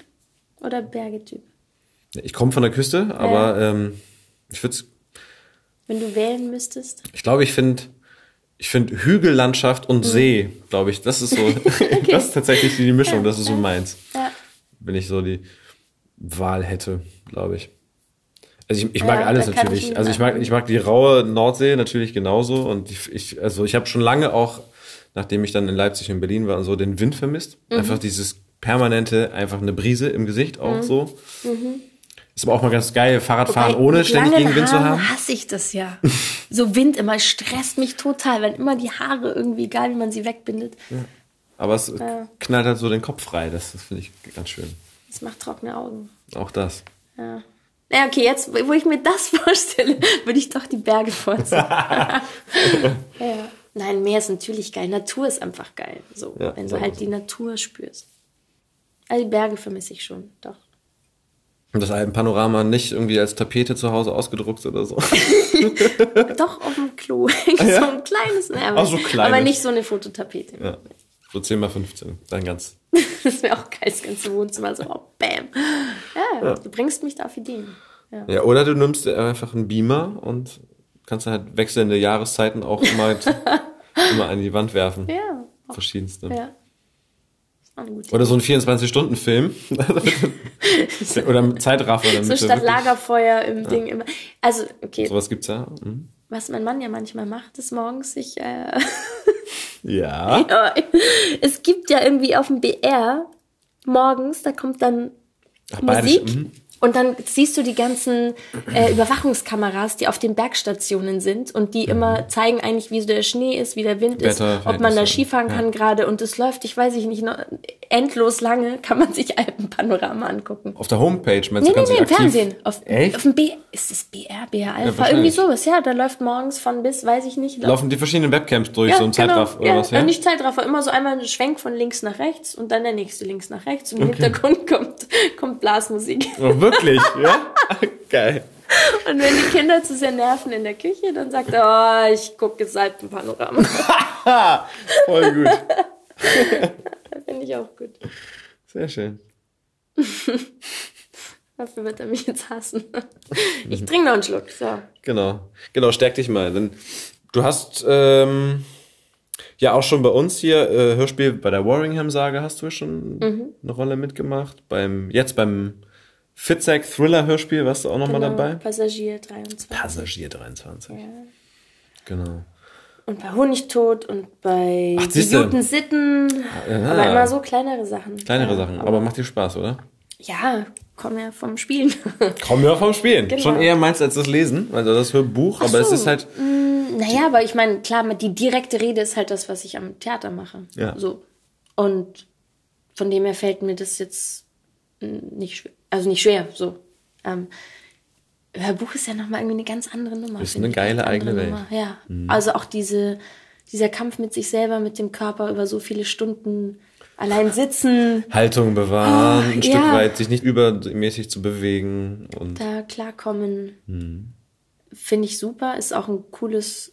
C: oder Bergetyp?
D: Ich komme von der Küste, aber ähm, ich würde
C: Wenn du wählen müsstest?
D: ich glaube, ich finde ich finde Hügellandschaft
C: Mhm.
D: und See, glaube ich, das ist so, [laughs] [laughs] das ist tatsächlich die Mischung, das ist so meins.
C: Ja.
D: Wenn ich so die Wahl hätte, glaube ich. Also ich, ich mag
C: Ja,
D: alles
C: ich
D: natürlich.
C: nicht
D: Also ich mag, ich mag die raue Nordsee natürlich genauso und ich, ich also ich habe schon lange auch, nachdem ich dann in Leipzig und Berlin war und so, den Wind vermisst.
C: Mhm.
D: Einfach dieses permanente, einfach eine Brise im Gesicht auch
C: Mhm.
D: so. Ist aber auch mal ganz geil, Fahrradfahren
C: Wobei,
D: ohne ständig gegen Wind zu haben.
C: hasse ich das ja. [laughs] So Wind immer stresst mich total, wenn immer die Haare irgendwie, egal wie man sie wegbindet,
D: Aber es knallt halt so den Kopf frei. Das, das finde ich ganz schön.
C: das macht trockene Augen.
D: Auch das.
C: Ja. Naja, okay, jetzt, wo ich mir das [laughs] vorstelle, würde ich doch die Berge vorziehen. [laughs] ja. Nein, Meer ist natürlich geil. Natur ist einfach geil. So,
D: Ja,
C: wenn du halt
D: mal.
C: die Natur spürst. Also die Berge vermisse ich schon, doch.
D: Und das Alpenpanorama nicht irgendwie als Tapete zu Hause ausgedruckt oder so. [laughs]
C: Doch auf dem Klo. [laughs] so ein kleines, ne, aber,
D: Ach, so kleines.
C: aber nicht so eine Fototapete.
D: Ja. So 10 mal 15. Dann ganz. [laughs]
C: Das wäre auch geil, das ganze Wohnzimmer so, oh, bam. Ja, du bringst mich da auf Ideen. Ja.
D: Ja, oder du nimmst einfach einen Beamer und kannst dann halt wechselnde Jahreszeiten auch immer, immer an die Wand werfen.
C: Ja,
D: Verschiedenste.
C: ja. Ist auch eine gute
D: Oder so ein 24-Stunden-Film. [laughs] oder ein Zeitraffer. Damit
C: So statt Lagerfeuer im Ding immer. Also, okay,
D: Sowas gibt's ja. Mhm.
C: was mein Mann ja manchmal macht, ist morgens sich. Äh, [laughs]
D: Ja.
C: ja, [laughs] es gibt ja irgendwie auf dem BR morgens, da kommt dann
D: Ach, bayerisch,
C: Musik.
D: mhm.
C: Und dann siehst du die ganzen äh, Überwachungskameras, die auf den Bergstationen sind und die immer zeigen eigentlich, wie so der Schnee ist, wie der Wind ist, ob man da. Skifahren kann gerade. Und es läuft, ich weiß ich nicht, noch, endlos lange [laughs] kann man sich Alpenpanorama angucken.
D: Auf der Homepage, meinst
C: Nee,
D: du,
C: nee, nee,
D: du
C: im Fernsehen. Auf,
D: Echt?
C: auf dem B, ist es BR, BR Alpha?
D: wahrscheinlich.
C: Irgendwie sowas, ja. Da läuft morgens von bis, weiß ich nicht.
D: Laufen die verschiedenen Webcams durch,
C: ja,
D: so ein Zeitraffer
C: genau,
D: oder
C: ja,
D: was?
C: Ja, nicht Zeitraffer, immer so einmal ein Schwenk von links nach rechts und dann der nächste links nach rechts und im Hintergrund [laughs] kommt, kommt Blasmusik.
D: Oh, wirklich, ja? Geil.
C: Und wenn die Kinder zu sehr nerven in der Küche, dann sagt er, oh, ich gucke Seitenpanorama. [laughs]
D: Voll gut. [laughs]
C: Finde ich auch gut.
D: Sehr schön. [laughs]
C: Dafür wird er mich jetzt hassen. Ich trinke noch einen Schluck. So.
D: Genau. Genau, stärk dich mal. Denn du hast ähm, ja auch schon bei uns hier äh, Hörspiel bei der Warringham-Sage hast du schon
C: Mhm.
D: eine Rolle mitgemacht. Beim jetzt beim Fitzek Thriller Hörspiel warst du auch noch mal
C: Genau,
D: dabei.
C: Passagier 23.
D: Passagier 23. Genau.
C: Und bei Honigtod und bei
D: Ach,
C: die guten Sitten. Aber immer so kleinere Sachen.
D: Kleinere
C: ja,
D: Sachen, aber macht dir Spaß, oder?
C: Ja, komm ja vom Spielen. [laughs]
D: Komm ja vom Spielen.
C: Genau.
D: Schon eher meinst als das Lesen, also das Hörbuch, aber es
C: so.
D: ist halt
C: naja, aber ich meine, klar, die direkte Rede ist halt das, was ich am Theater mache.
D: Ja.
C: So. Und von dem her fällt mir das jetzt mm, nicht schwer. Also nicht schwer, so. Ähm, Hörbuch ist ja nochmal irgendwie eine ganz andere Nummer.
D: Ist eine geile eigene
C: Nummer. Ja. Also auch diese, dieser Kampf mit sich selber, mit dem Körper über so viele Stunden. allein sitzen.
D: Haltung bewahren,
C: Oh,
D: ein
C: ja.
D: Stück weit sich nicht übermäßig zu bewegen und
C: Da klarkommen.
D: Mhm.
C: Finde ich super. Ist auch ein cooles,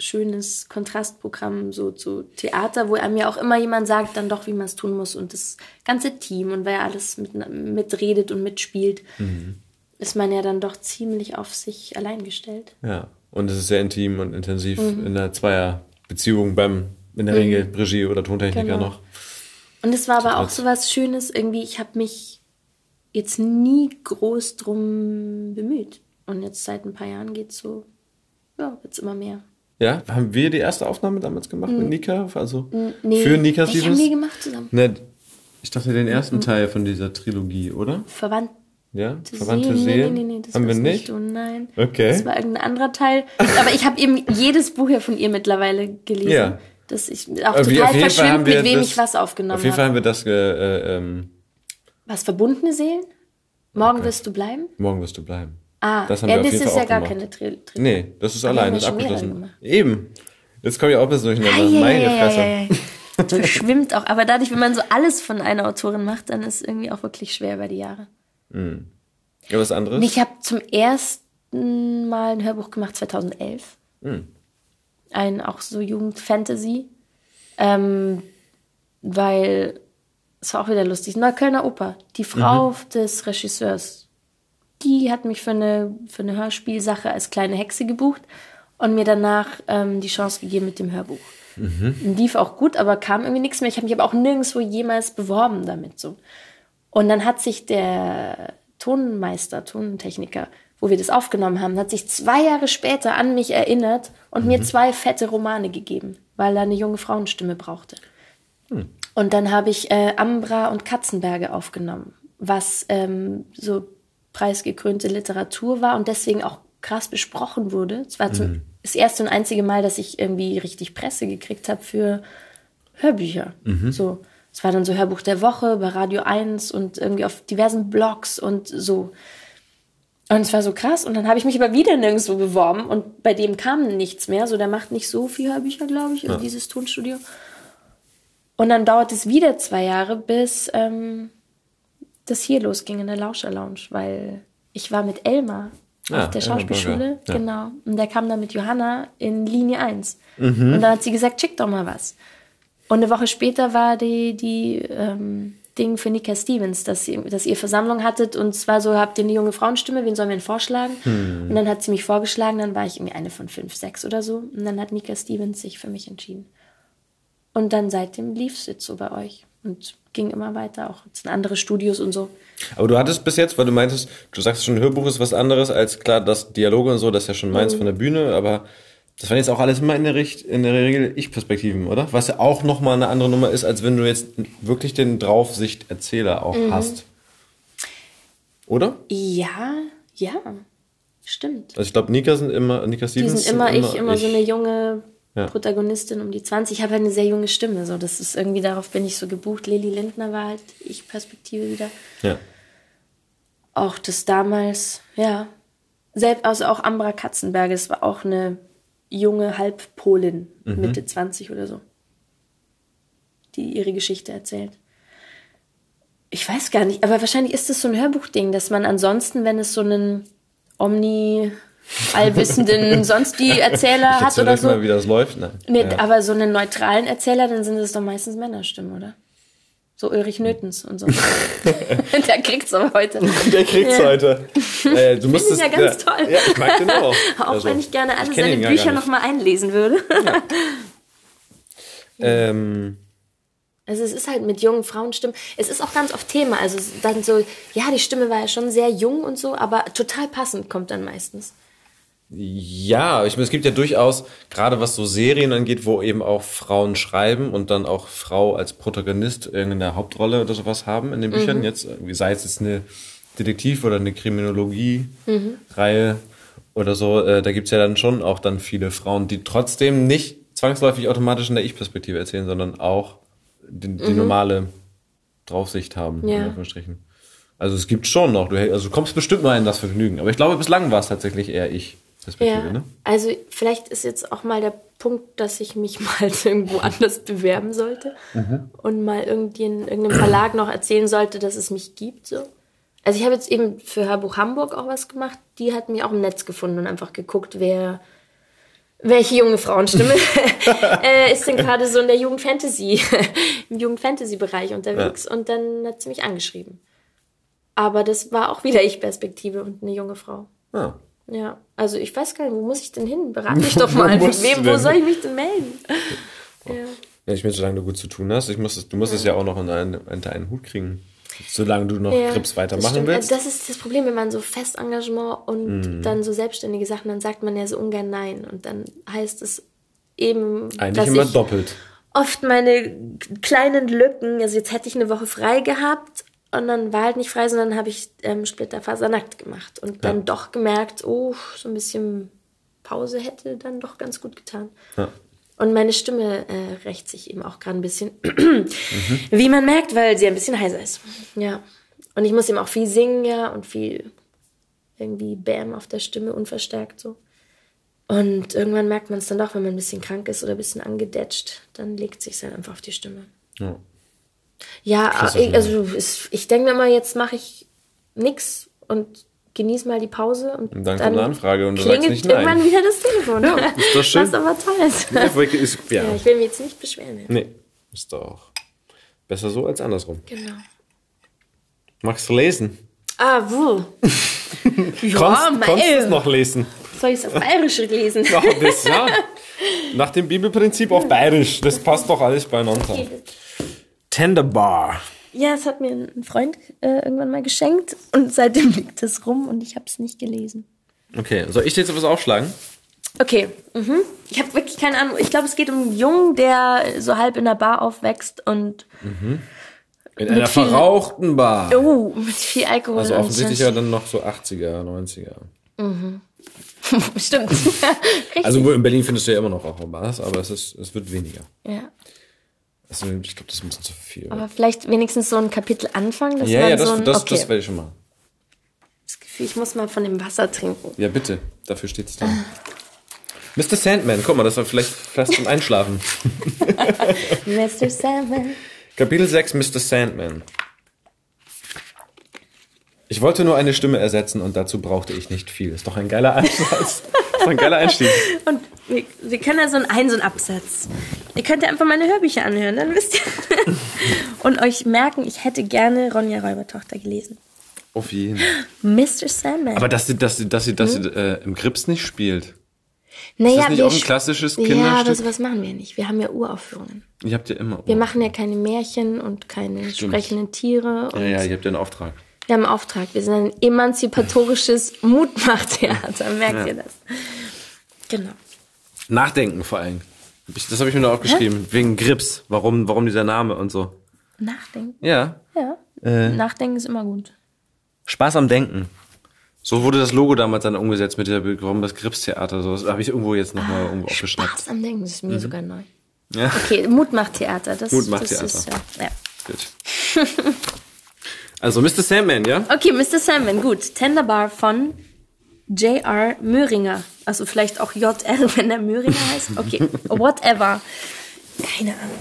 C: schönes Kontrastprogramm so zu Theater, wo einem ja auch immer jemand sagt, dann doch, wie man es tun muss. Und das ganze Team und wer alles mit, mitredet und mitspielt,
D: Mhm.
C: ist man ja dann doch ziemlich auf sich allein gestellt.
D: ja. Und es ist sehr intim und intensiv
C: Mhm.
D: in einer Zweierbeziehung beim, in der Regel Regie oder Tontechniker
C: Genau.
D: noch.
C: Und es war aber auch so was Schönes, irgendwie, ich habe mich jetzt nie groß drum bemüht. Und jetzt seit ein paar Jahren geht's so, ja, wird's immer mehr.
D: Ja, haben wir die erste Aufnahme damals gemacht mit Nika? Also
C: Mhm. Nee,
D: für Nika
C: welche haben die gemacht zusammen?
D: Ne, ich dachte den
C: Mhm.
D: ersten Teil von dieser Trilogie, oder?
C: Verwandt
D: Ja, Verwandte
C: Seelen?
D: Seelen?
C: Nee, nee, nee, das
D: haben wir nicht?
C: Oh nein.
D: Okay.
C: Das war irgendein anderer Teil. Aber ich habe eben jedes Buch ja von ihr mittlerweile gelesen.
D: Ja.
C: Dass ich auch
D: Auf je-
C: total verschwimmt,
D: wir
C: mit wem
D: das-
C: ich was aufgenommen
D: Auf jeden Fall
C: habe.
D: haben wir das, äh, ähm,
C: Was, verbundene Seelen? Morgen wirst du bleiben?
D: morgen wirst du bleiben.
C: Ah,
D: Das haben
C: ja,
D: wir auf
C: das
D: jeden
C: ist
D: Fall
C: ja gar
D: gemacht.
C: keine Trilogie.
D: Nee, das ist allein,
C: haben
D: ist abgeschlossen. Eben. Jetzt komme ich auch ein bisschen durcheinander.
C: Ja,
D: Meine Fresse.
C: Das verschwimmt auch. Aber dadurch, wenn man so alles von einer Autorin macht, dann ist es irgendwie auch wirklich schwer über die Jahre.
D: Ja, was anderes?
C: Ich habe zum ersten Mal ein Hörbuch gemacht 2011.
D: Hm.
C: Ein auch so Jugendfantasy. Ähm, weil es war auch wieder lustig. Neuköllner Oper. Die Frau des Regisseurs, die hat mich für eine, für eine Hörspielsache als kleine Hexe gebucht und mir danach ähm, die Chance gegeben mit dem Hörbuch. Lief auch gut, aber kam irgendwie nichts mehr. Ich habe mich aber auch nirgendwo jemals beworben damit. So. Und dann hat sich der Tonmeister, Tontechniker, wo wir das aufgenommen haben, hat sich zwei Jahre später an mich erinnert und mir zwei fette Romane gegeben, weil er eine junge Frauenstimme brauchte. Und dann habe ich äh, Ambra und Katzenberge aufgenommen, was ähm, so preisgekrönte Literatur war und deswegen auch krass besprochen wurde. Es war zum, das erste und einzige Mal, dass ich irgendwie richtig Presse gekriegt habe für Hörbücher. So, es war dann so Hörbuch der Woche bei Radio 1 und irgendwie auf diversen Blogs und so. Und es war so krass. Und dann habe ich mich aber wieder nirgendwo beworben und bei dem kam nichts mehr. So, der macht nicht so viel Hörbücher, glaube ich, in dieses Tonstudio. Und dann dauert es wieder zwei Jahre, bis ähm, das hier losging in der Lauscher Lounge, weil ich war mit Elmar
D: Ah,
C: auf der Schauspielschule,
D: ja.
C: genau. Und der kam dann mit Johanna in Linie 1.
D: Mhm.
C: Und dann hat sie gesagt, schick doch mal was. Und eine Woche später war die, die ähm, Ding für Nika Stevens, dass, sie, dass ihr Versammlung hattet und zwar so, habt ihr eine junge Frauenstimme, wen sollen wir denn vorschlagen?
D: Hm.
C: Und dann hat sie mich vorgeschlagen, dann war ich irgendwie eine von fünf, sechs oder so. Und dann hat Nika Stevens sich für mich entschieden. Und dann seitdem lief es jetzt so bei euch und ging immer weiter, auch jetzt in andere Studios und so.
D: Aber du hattest bis jetzt, weil du meintest, du sagst schon, Hörbuch ist was anderes als klar, das Dialoge und so, das ist ja schon
C: Mhm.
D: meins von der Bühne, aber das waren jetzt auch alles immer in der, Richt in der Regel Ich-Perspektiven, oder? Was ja auch nochmal eine andere Nummer ist, als wenn du jetzt wirklich den Draufsicht-Erzähler auch
C: Mhm.
D: hast. Oder?
C: Ja, ja, stimmt.
D: Also ich glaube, Nika sind immer, Nika
C: Die
D: Stevens
C: sind immer ich, immer so eine junge
D: Ja.
C: Protagonistin um die 20. Ich habe halt eine sehr junge Stimme, so das ist irgendwie, darauf bin ich so gebucht. Lili Lindner war halt ich Perspektive wieder.
D: Ja.
C: Auch das damals, ja. Selbst, also auch Ambra Katzenberger, das war auch eine junge Halbpolin,
D: Mhm.
C: Mitte 20 oder so, die ihre Geschichte erzählt. Ich weiß gar nicht, aber wahrscheinlich ist das so ein Hörbuchding, dass man ansonsten, wenn es so einen Omni allwissenden [laughs] sonst die Erzähler hat oder so.
D: mal, wie das läuft. Nein.
C: Nee,
D: ja.
C: aber so einen neutralen Erzähler, dann sind es doch meistens Männerstimmen, oder? So Ulrich Nötens und so. [laughs] Der kriegt's aber heute.
D: Der kriegt's
C: Ja.
D: heute. Äh, du musstest,
C: ja ganz toll.
D: Ja, ich mag den auch. [laughs]
C: Auch
D: Also,
C: wenn ich gerne alle
D: ihn
C: seine Bücher nochmal einlesen würde.
D: Ähm,
C: Also es ist halt mit jungen Frauenstimmen. Es ist auch ganz oft Thema. Also dann so, ja, die Stimme war ja schon sehr jung und so, aber total passend kommt dann meistens.
D: Ja, ich meine, es gibt ja durchaus, gerade was so Serien angeht, wo eben auch Frauen schreiben und dann auch Frau als Protagonist irgendeine Hauptrolle oder sowas haben in den Büchern.
C: Mhm.
D: Jetzt, sei es jetzt eine Detektiv- oder eine Kriminologie-Reihe oder so, äh, da gibt's ja dann schon auch dann viele Frauen, die trotzdem nicht zwangsläufig automatisch in der Ich-Perspektive erzählen, sondern auch die, die normale Draufsicht haben,
C: Mhm. Ja.
D: in Anführungsstrichen. Also es gibt schon noch, du, also du kommst bestimmt mal in das Vergnügen. Aber ich glaube, bislang war es tatsächlich eher ich. Perspektive,
C: Ja,
D: ne?
C: also vielleicht ist jetzt auch mal der Punkt, dass ich mich [laughs] mal irgendwo anders bewerben sollte und mal irgendwie in irgendeinem Verlag noch erzählen sollte, dass es mich gibt. So. Also ich habe jetzt eben für Hörbuch Hamburg auch was gemacht. Die hat mich auch im Netz gefunden und einfach geguckt, wer welche junge Frauenstimme [laughs] äh, ist denn gerade so in der Jugendfantasy, [laughs] im Jugendfantasy-Bereich unterwegs und dann hat sie mich angeschrieben. Aber das war auch wieder Ich-Perspektive und eine junge Frau.
D: Ja.
C: Ja, also ich weiß gar nicht, wo muss ich denn hin? Berate [laughs] mich doch mal. Wem, wo soll ich mich denn melden? Ja.
D: Ja, ich meine, solange du gut zu tun hast, ich muss es, du musst es ja auch noch in einen, unter einen Hut kriegen. Solange du noch
C: Ja,
D: Grips weitermachen willst.
C: Also das ist das Problem, wenn man so Festengagement und dann so selbstständige Sachen, dann sagt man ja so ungern Nein. Und dann heißt es eben,
D: Eigentlich
C: dass
D: immer
C: ich
D: doppelt.
C: oft meine kleinen Lücken, also jetzt hätte ich eine Woche frei gehabt und dann war halt nicht frei, sondern habe ich ähm, Splitterfasernackt gemacht und dann
D: Ja.
C: doch gemerkt, oh, so ein bisschen Pause hätte dann doch ganz gut getan.
D: Ja.
C: Und meine Stimme äh, rächt sich eben auch gerade ein bisschen, [clears throat] wie man merkt, weil sie ein bisschen heiser ist. Ja. Und ich muss eben auch viel singen, ja, und viel irgendwie Bam auf der Stimme, unverstärkt so. Und irgendwann merkt man es dann doch, wenn man ein bisschen krank ist oder ein bisschen angedetscht, dann legt sich halt einfach auf die Stimme.
D: Ja.
C: Ja, ich, also es, ich denke mir mal, jetzt mache ich nix und genieße mal die Pause und,
D: Und dann kommt eine Anfrage und du sagst nicht nein.
C: irgendwann wieder das Telefon. Ja,
D: ist doch schön.
C: Was aber toll ist.
D: Ja, ist, ja.
C: Ja, ich will mich jetzt nicht beschweren. Ja.
D: Nee, ist doch besser so als andersrum.
C: Genau.
D: Magst du lesen?
C: Ah, wo? [laughs] ja,
D: Konntest, konntest du es noch lesen?
C: Soll ich es auf Bayerisch lesen?
D: Ja, das, ja. Nach dem Bibelprinzip auf Bayerisch. Das passt doch alles beieinander. Tender Bar.
C: Ja, es hat mir ein Freund äh, irgendwann mal geschenkt und seitdem [laughs] liegt es rum und ich habe es nicht gelesen.
D: Okay, soll ich dir jetzt etwas aufschlagen?
C: Okay, mhm. ich habe wirklich keine Ahnung. Ich glaube, es geht um einen Jungen, der so halb in der Bar aufwächst und
D: In einer
C: viel-
D: verrauchten Bar.
C: oh, mit viel Alkohol.
D: Also offensichtlich ja dann noch so 80er, 90er. [laughs]
C: Stimmt. [laughs] Richtig.
D: Also in Berlin findest du ja immer noch Raucherbars, aber es, ist, es wird weniger.
C: ja.
D: Also ich glaube, das ist ein bisschen zu viel.
C: Aber vielleicht wenigstens so ein Kapitel anfangen. Dass
D: ja,
C: man
D: ja, das,
C: so ein,
D: das,
C: okay.
D: das werde ich schon machen.
C: das Gefühl, ich muss mal von dem Wasser trinken.
D: Ja, bitte. Dafür steht es da. Mr. Sandman, guck mal, das war vielleicht fast zum Einschlafen. [laughs]
C: Mr. Salmon.
D: Kapitel 6, Mr. Sandman. Ich wollte nur eine Stimme ersetzen und dazu brauchte ich nicht viel. Ist doch ein geiler Einsatz. ist doch ein geiler Einstieg. [laughs]
C: Und wir, wir können ja so einen, so einen Absatz. Ihr könnt ja einfach meine Hörbücher anhören, dann wisst ihr. [laughs] Und euch merken, ich hätte gerne Ronja Räubertochter gelesen.
D: Auf jeden.
C: Mr. Sandman.
D: Aber dass sie, dass sie, dass sie, dass sie äh, im Grips nicht spielt.
C: naja,
D: das nicht
C: wir
D: auch ein
C: sch-
D: klassisches
C: Ja, aber
D: Kinderstück?
C: sowas machen wir nicht. Wir haben ja Uraufführungen.
D: Ihr habt ja immer.
C: Wir machen ja keine Märchen und keine sprechenden Tiere. Und
D: ja, ja, ihr habt ja einen Auftrag.
C: Wir haben einen Auftrag. Wir sind ein emanzipatorisches [laughs] Mutmachtheater. Merkt ihr das? Genau.
D: Nachdenken vor allem. Das habe ich mir noch aufgeschrieben. Wegen Grips. Warum, warum dieser Name und so.
C: Nachdenken.
D: Ja.
C: Ja.
D: Äh.
C: Nachdenken ist immer gut.
D: Spaß am Denken. So wurde das Logo damals dann umgesetzt mit der warum das Gripstheater. So, das habe ich irgendwo jetzt nochmal irgendwo aufgeschnappt.
C: Spaß am Denken, das ist mir sogar neu.
D: Ja.
C: Okay, Mutmachtheater. Das,
D: Mutmachtheater.
C: Das ist, ja. ja.
D: Gut. Also Mr. Sandman, ja?
C: Okay, Mr. Sandman, gut. Tender Bar von J.R. Möhringer. Also vielleicht auch J.R., [laughs] wenn der Möhringer heißt. Okay, whatever. Keine Ahnung.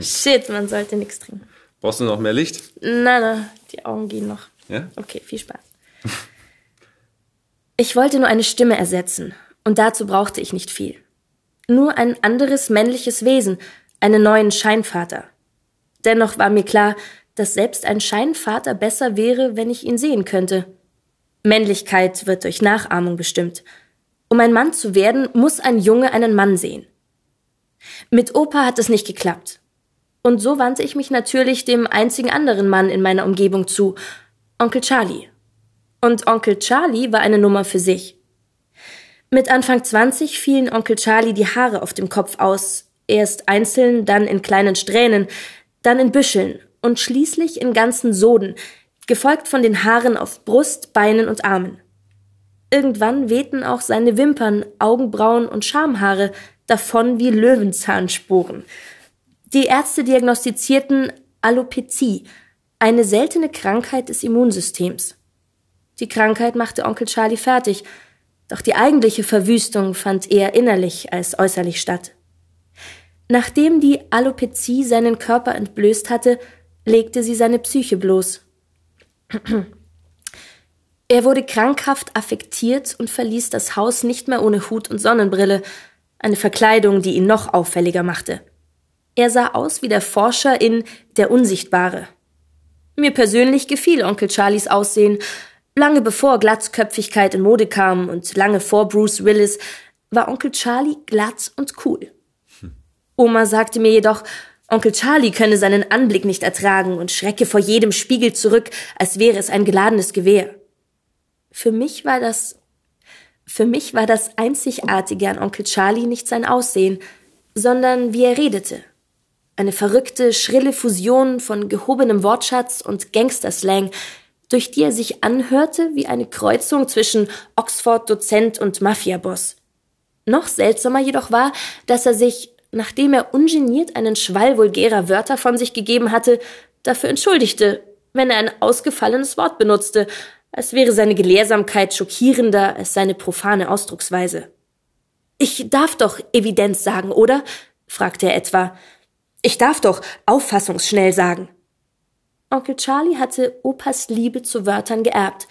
C: [laughs] Shit, man sollte nichts trinken.
D: Brauchst du noch mehr Licht?
C: Nein, nein, die Augen gehen noch.
D: Ja?
C: Okay, viel Spaß. Ich wollte nur eine Stimme ersetzen, und dazu brauchte ich nicht viel. Nur ein anderes männliches Wesen, einen neuen Scheinvater. Dennoch war mir klar, dass selbst ein Scheinvater besser wäre, wenn ich ihn sehen könnte. Männlichkeit wird durch Nachahmung bestimmt. Um ein Mann zu werden, muss ein Junge einen Mann sehen. Mit Opa hat es nicht geklappt. Und so wandte ich mich natürlich dem einzigen anderen Mann in meiner Umgebung zu, Onkel Charlie. Und Onkel Charlie war eine Nummer für sich. Mit Anfang 20 fielen Onkel Charlie die Haare auf dem Kopf aus, erst einzeln, dann in kleinen Strähnen, dann in Büscheln und schließlich in ganzen Soden, gefolgt von den Haaren auf Brust, Beinen und Armen. Irgendwann wehten auch seine Wimpern, Augenbrauen und Schamhaare davon wie Löwenzahnsporen. Die Ärzte diagnostizierten Alopezie, eine seltene Krankheit des Immunsystems. Die Krankheit machte Onkel Charlie fertig, doch die eigentliche Verwüstung fand eher innerlich als äußerlich statt. Nachdem die Alopezie seinen Körper entblößt hatte, legte sie seine Psyche bloß. [clears throat] Er wurde krankhaft affektiert und verließ das Haus nicht mehr ohne Hut und Sonnenbrille, eine Verkleidung, die ihn noch auffälliger machte. Er sah aus wie der Forscher in Der Unsichtbare. Mir persönlich gefiel Onkel Charlies Aussehen. Lange bevor Glatzköpfigkeit in Mode kam und lange vor Bruce Willis war Onkel Charlie glatt und cool. Oma sagte mir jedoch, Onkel Charlie könne seinen Anblick nicht ertragen und schrecke vor jedem Spiegel zurück, als wäre es ein geladenes Gewehr. Für mich war das, für mich war das Einzigartige an Onkel Charlie nicht sein Aussehen, sondern wie er redete. Eine verrückte, schrille Fusion von gehobenem Wortschatz und Gangsterslang, durch die er sich anhörte wie eine Kreuzung zwischen Oxford-Dozent und Mafiaboss. Noch seltsamer jedoch war, dass er sich nachdem er ungeniert einen Schwall vulgärer Wörter von sich gegeben hatte, dafür entschuldigte, wenn er ein ausgefallenes Wort benutzte, als wäre seine Gelehrsamkeit schockierender als seine profane Ausdrucksweise. Ich darf doch Evidenz sagen, oder? fragte er etwa. Ich darf doch auffassungsschnell sagen. Onkel Charlie hatte Opas Liebe zu Wörtern geerbt.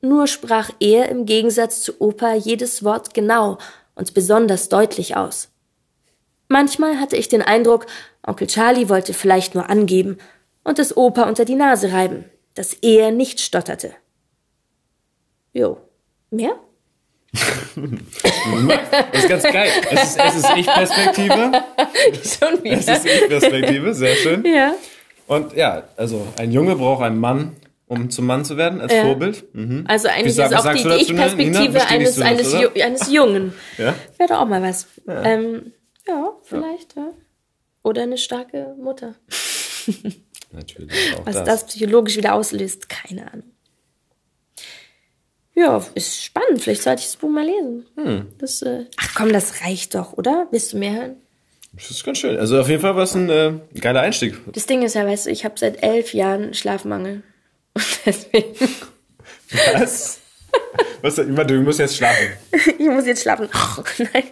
C: Nur sprach er im Gegensatz zu Opa jedes Wort genau und besonders deutlich aus. Manchmal hatte ich den Eindruck, Onkel Charlie wollte vielleicht nur angeben und es Opa unter die Nase reiben, dass er nicht stotterte. Jo. Mehr? [laughs]
D: das ist ganz geil. Es ist, es ist Ich-Perspektive. [laughs]
C: Schon wieder.
D: Es ist Ich-Perspektive, sehr schön.
C: Ja.
D: Und ja, also ein Junge braucht einen Mann, um zum Mann zu werden, als
C: Ja.
D: Vorbild. Mhm.
C: Also eigentlich
D: sag-
C: ist auch die, die? Ich-Perspektive eines,
D: das,
C: eines, eines Jungen.
D: Ja?
C: Wäre doch auch mal was. Ja, ähm, ja vielleicht. Ja. Oder eine starke Mutter. [laughs]
D: Natürlich. Auch
C: Was das.
D: das.
C: psychologisch wieder auslöst, keine Ahnung. Ja, ist spannend. Vielleicht sollte ich das Buch mal lesen.
D: Hm.
C: Das, äh, ach komm, das reicht doch, oder? Willst du mehr hören?
D: Das ist ganz schön. Also auf jeden Fall war es ein äh, geiler Einstieg.
C: Das Ding ist ja, weißt du, ich habe seit elf Jahren Schlafmangel. [laughs] Und deswegen,
D: Was? [laughs] [laughs] Was? Du musst jetzt schlafen. [laughs]
C: ich muss jetzt schlafen. Ach, [laughs] nein.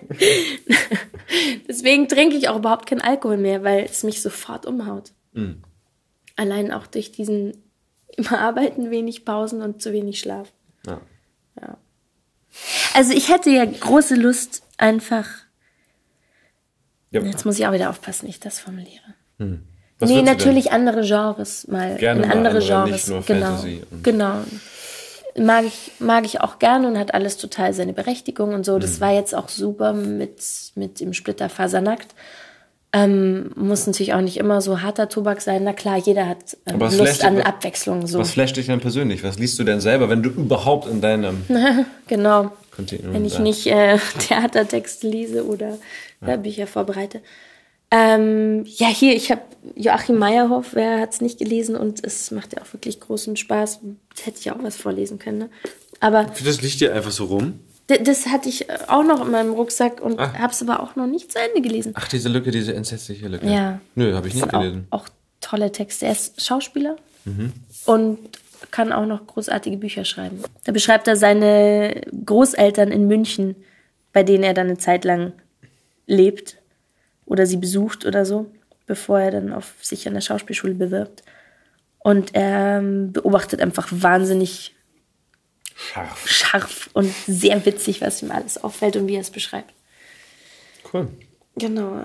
C: Deswegen trinke ich auch überhaupt keinen Alkohol mehr, weil es mich sofort umhaut.
D: Hm.
C: Allein auch durch diesen immer arbeiten, wenig Pausen und zu wenig Schlaf.
D: Ja.
C: Also ich hätte ja große Lust, einfach.
D: Ja.
C: Jetzt muss ich auch wieder aufpassen, wie ich das formuliere.
D: Was
C: nee, natürlich andere Genres mal.
D: Gerne
C: in andere
D: andere,
C: Genres. genau. Genau. Mag ich, mag ich auch gerne und hat alles total seine Berechtigung und so.
D: Mhm.
C: Das war jetzt auch super mit, mit dem Splitter Fasernackt. Ähm, muss natürlich auch nicht immer so harter Tobak sein. Na klar, jeder hat ähm, Lust
D: flasht-
C: an Abwechslung. So.
D: Was flasht dich denn persönlich? Was liest du denn selber, wenn du überhaupt in deinem [laughs]
C: Genau.
D: Kontinuum
C: Wenn ich
D: bist?
C: nicht äh, [laughs] Theatertexte lese oder Bücher vorbereite. Ähm, ja, hier, ich habe Joachim Meyerhoff, wer hat es nicht gelesen und es macht ja auch wirklich großen Spaß. Hätte ich auch was vorlesen können. Ne? Aber
D: Das liegt dir einfach so rum.
C: das hatte ich äh, auch noch in meinem Rucksack und
D: Ah.
C: habe es aber auch noch nicht zu Ende gelesen.
D: Ach, diese Lücke, diese entsetzliche Lücke.
C: Ja.
D: Nö, habe ich nicht gelesen.
C: auch, auch tolle Texte. Er ist Schauspieler und kann auch noch großartige Bücher schreiben. Da beschreibt er seine Großeltern in München, bei denen er dann eine Zeit lang lebt oder sie besucht oder so, bevor er dann auf sich an der Schauspielschule bewirbt. Und er ähm, beobachtet einfach wahnsinnig
D: Scharf.
C: scharf und sehr witzig, was ihm alles auffällt und wie er es beschreibt.
D: Cool.
C: Genau.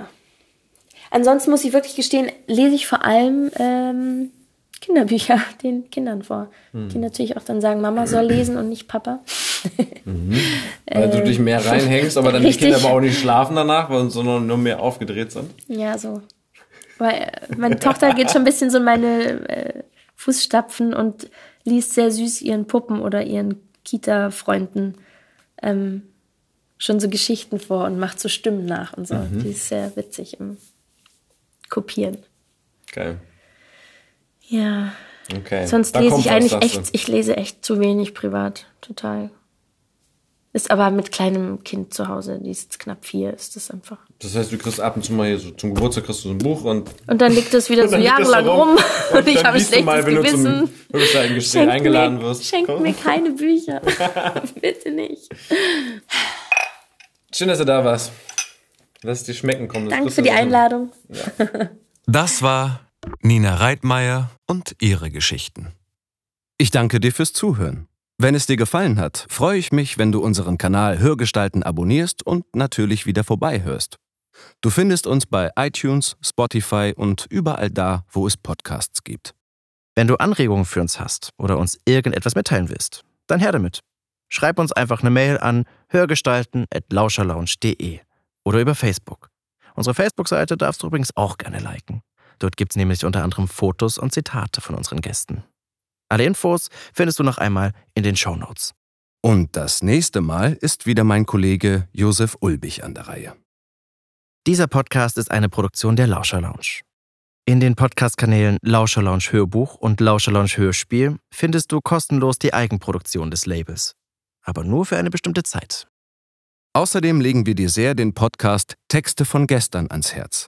C: Ansonsten muss ich wirklich gestehen, lese ich vor allem ähm, Kinderbücher [laughs] den Kindern vor. Die natürlich auch dann sagen, Mama soll lesen und nicht Papa.
D: Weil du dich mehr reinhängst, aber dann
C: richtig.
D: die Kinder aber auch nicht schlafen danach, weil- sondern nur mehr aufgedreht sind.
C: Ja, so. Weil äh, meine Tochter geht schon ein bisschen so in meine äh, Fußstapfen und liest sehr süß ihren Puppen oder ihren Kita-Freunden ähm, schon so Geschichten vor und macht so Stimmen nach und so.
D: Mhm.
C: Die ist sehr witzig im Kopieren.
D: Geil.
C: Ja.
D: Okay.
C: Sonst
D: Da
C: lese ich eigentlich echt, ich lese echt zu wenig privat. Total. Ist aber mit kleinem Kind zu Hause, die ist knapp vier, ist das einfach.
E: Das heißt, du kriegst ab und zu mal hier so zum Geburtstag kriegst du so ein Buch und.
C: Und dann liegt es wieder [laughs] so jahrelang rum, und, und ich habe schlechtes mal, wenn Gewissen.
E: Du zum Gespräch eingeladen
C: mir,
E: wirst.
C: Schenkt mir keine Bücher. [laughs] Bitte nicht.
E: Schön, dass du da warst. Lass es dir schmecken kommen.
C: Danke für die Einladung.
D: Ja. [laughs] Das war Nina Reitmeier und ihre Geschichten. Ich danke dir fürs Zuhören. Wenn es dir gefallen hat, freue ich mich, wenn du unseren Kanal Hörgestalten abonnierst und natürlich wieder vorbeihörst. Du findest uns bei iTunes, Spotify und überall da, wo es Podcasts gibt.
A: Wenn du Anregungen für uns hast oder uns irgendetwas mitteilen willst, dann her damit. Schreib uns einfach eine Mail an hörgestalten.lauscherlounge.de oder über Facebook. Unsere Facebook-Seite darfst du übrigens auch gerne liken. Dort gibt es nämlich unter anderem Fotos und Zitate von unseren Gästen. Alle Infos findest du noch einmal in den Show Notes.
D: Und das nächste Mal ist wieder mein Kollege Josef Ulbich an der Reihe.
A: Dieser Podcast ist eine Produktion der Lauscher Lounge. In den Podcast-Kanälen Lauscher Lounge Hörbuch und Lauscher Lounge Hörspiel findest du kostenlos die Eigenproduktion des Labels. Aber nur für eine bestimmte Zeit.
D: Außerdem legen wir dir sehr den Podcast Texte von gestern ans Herz.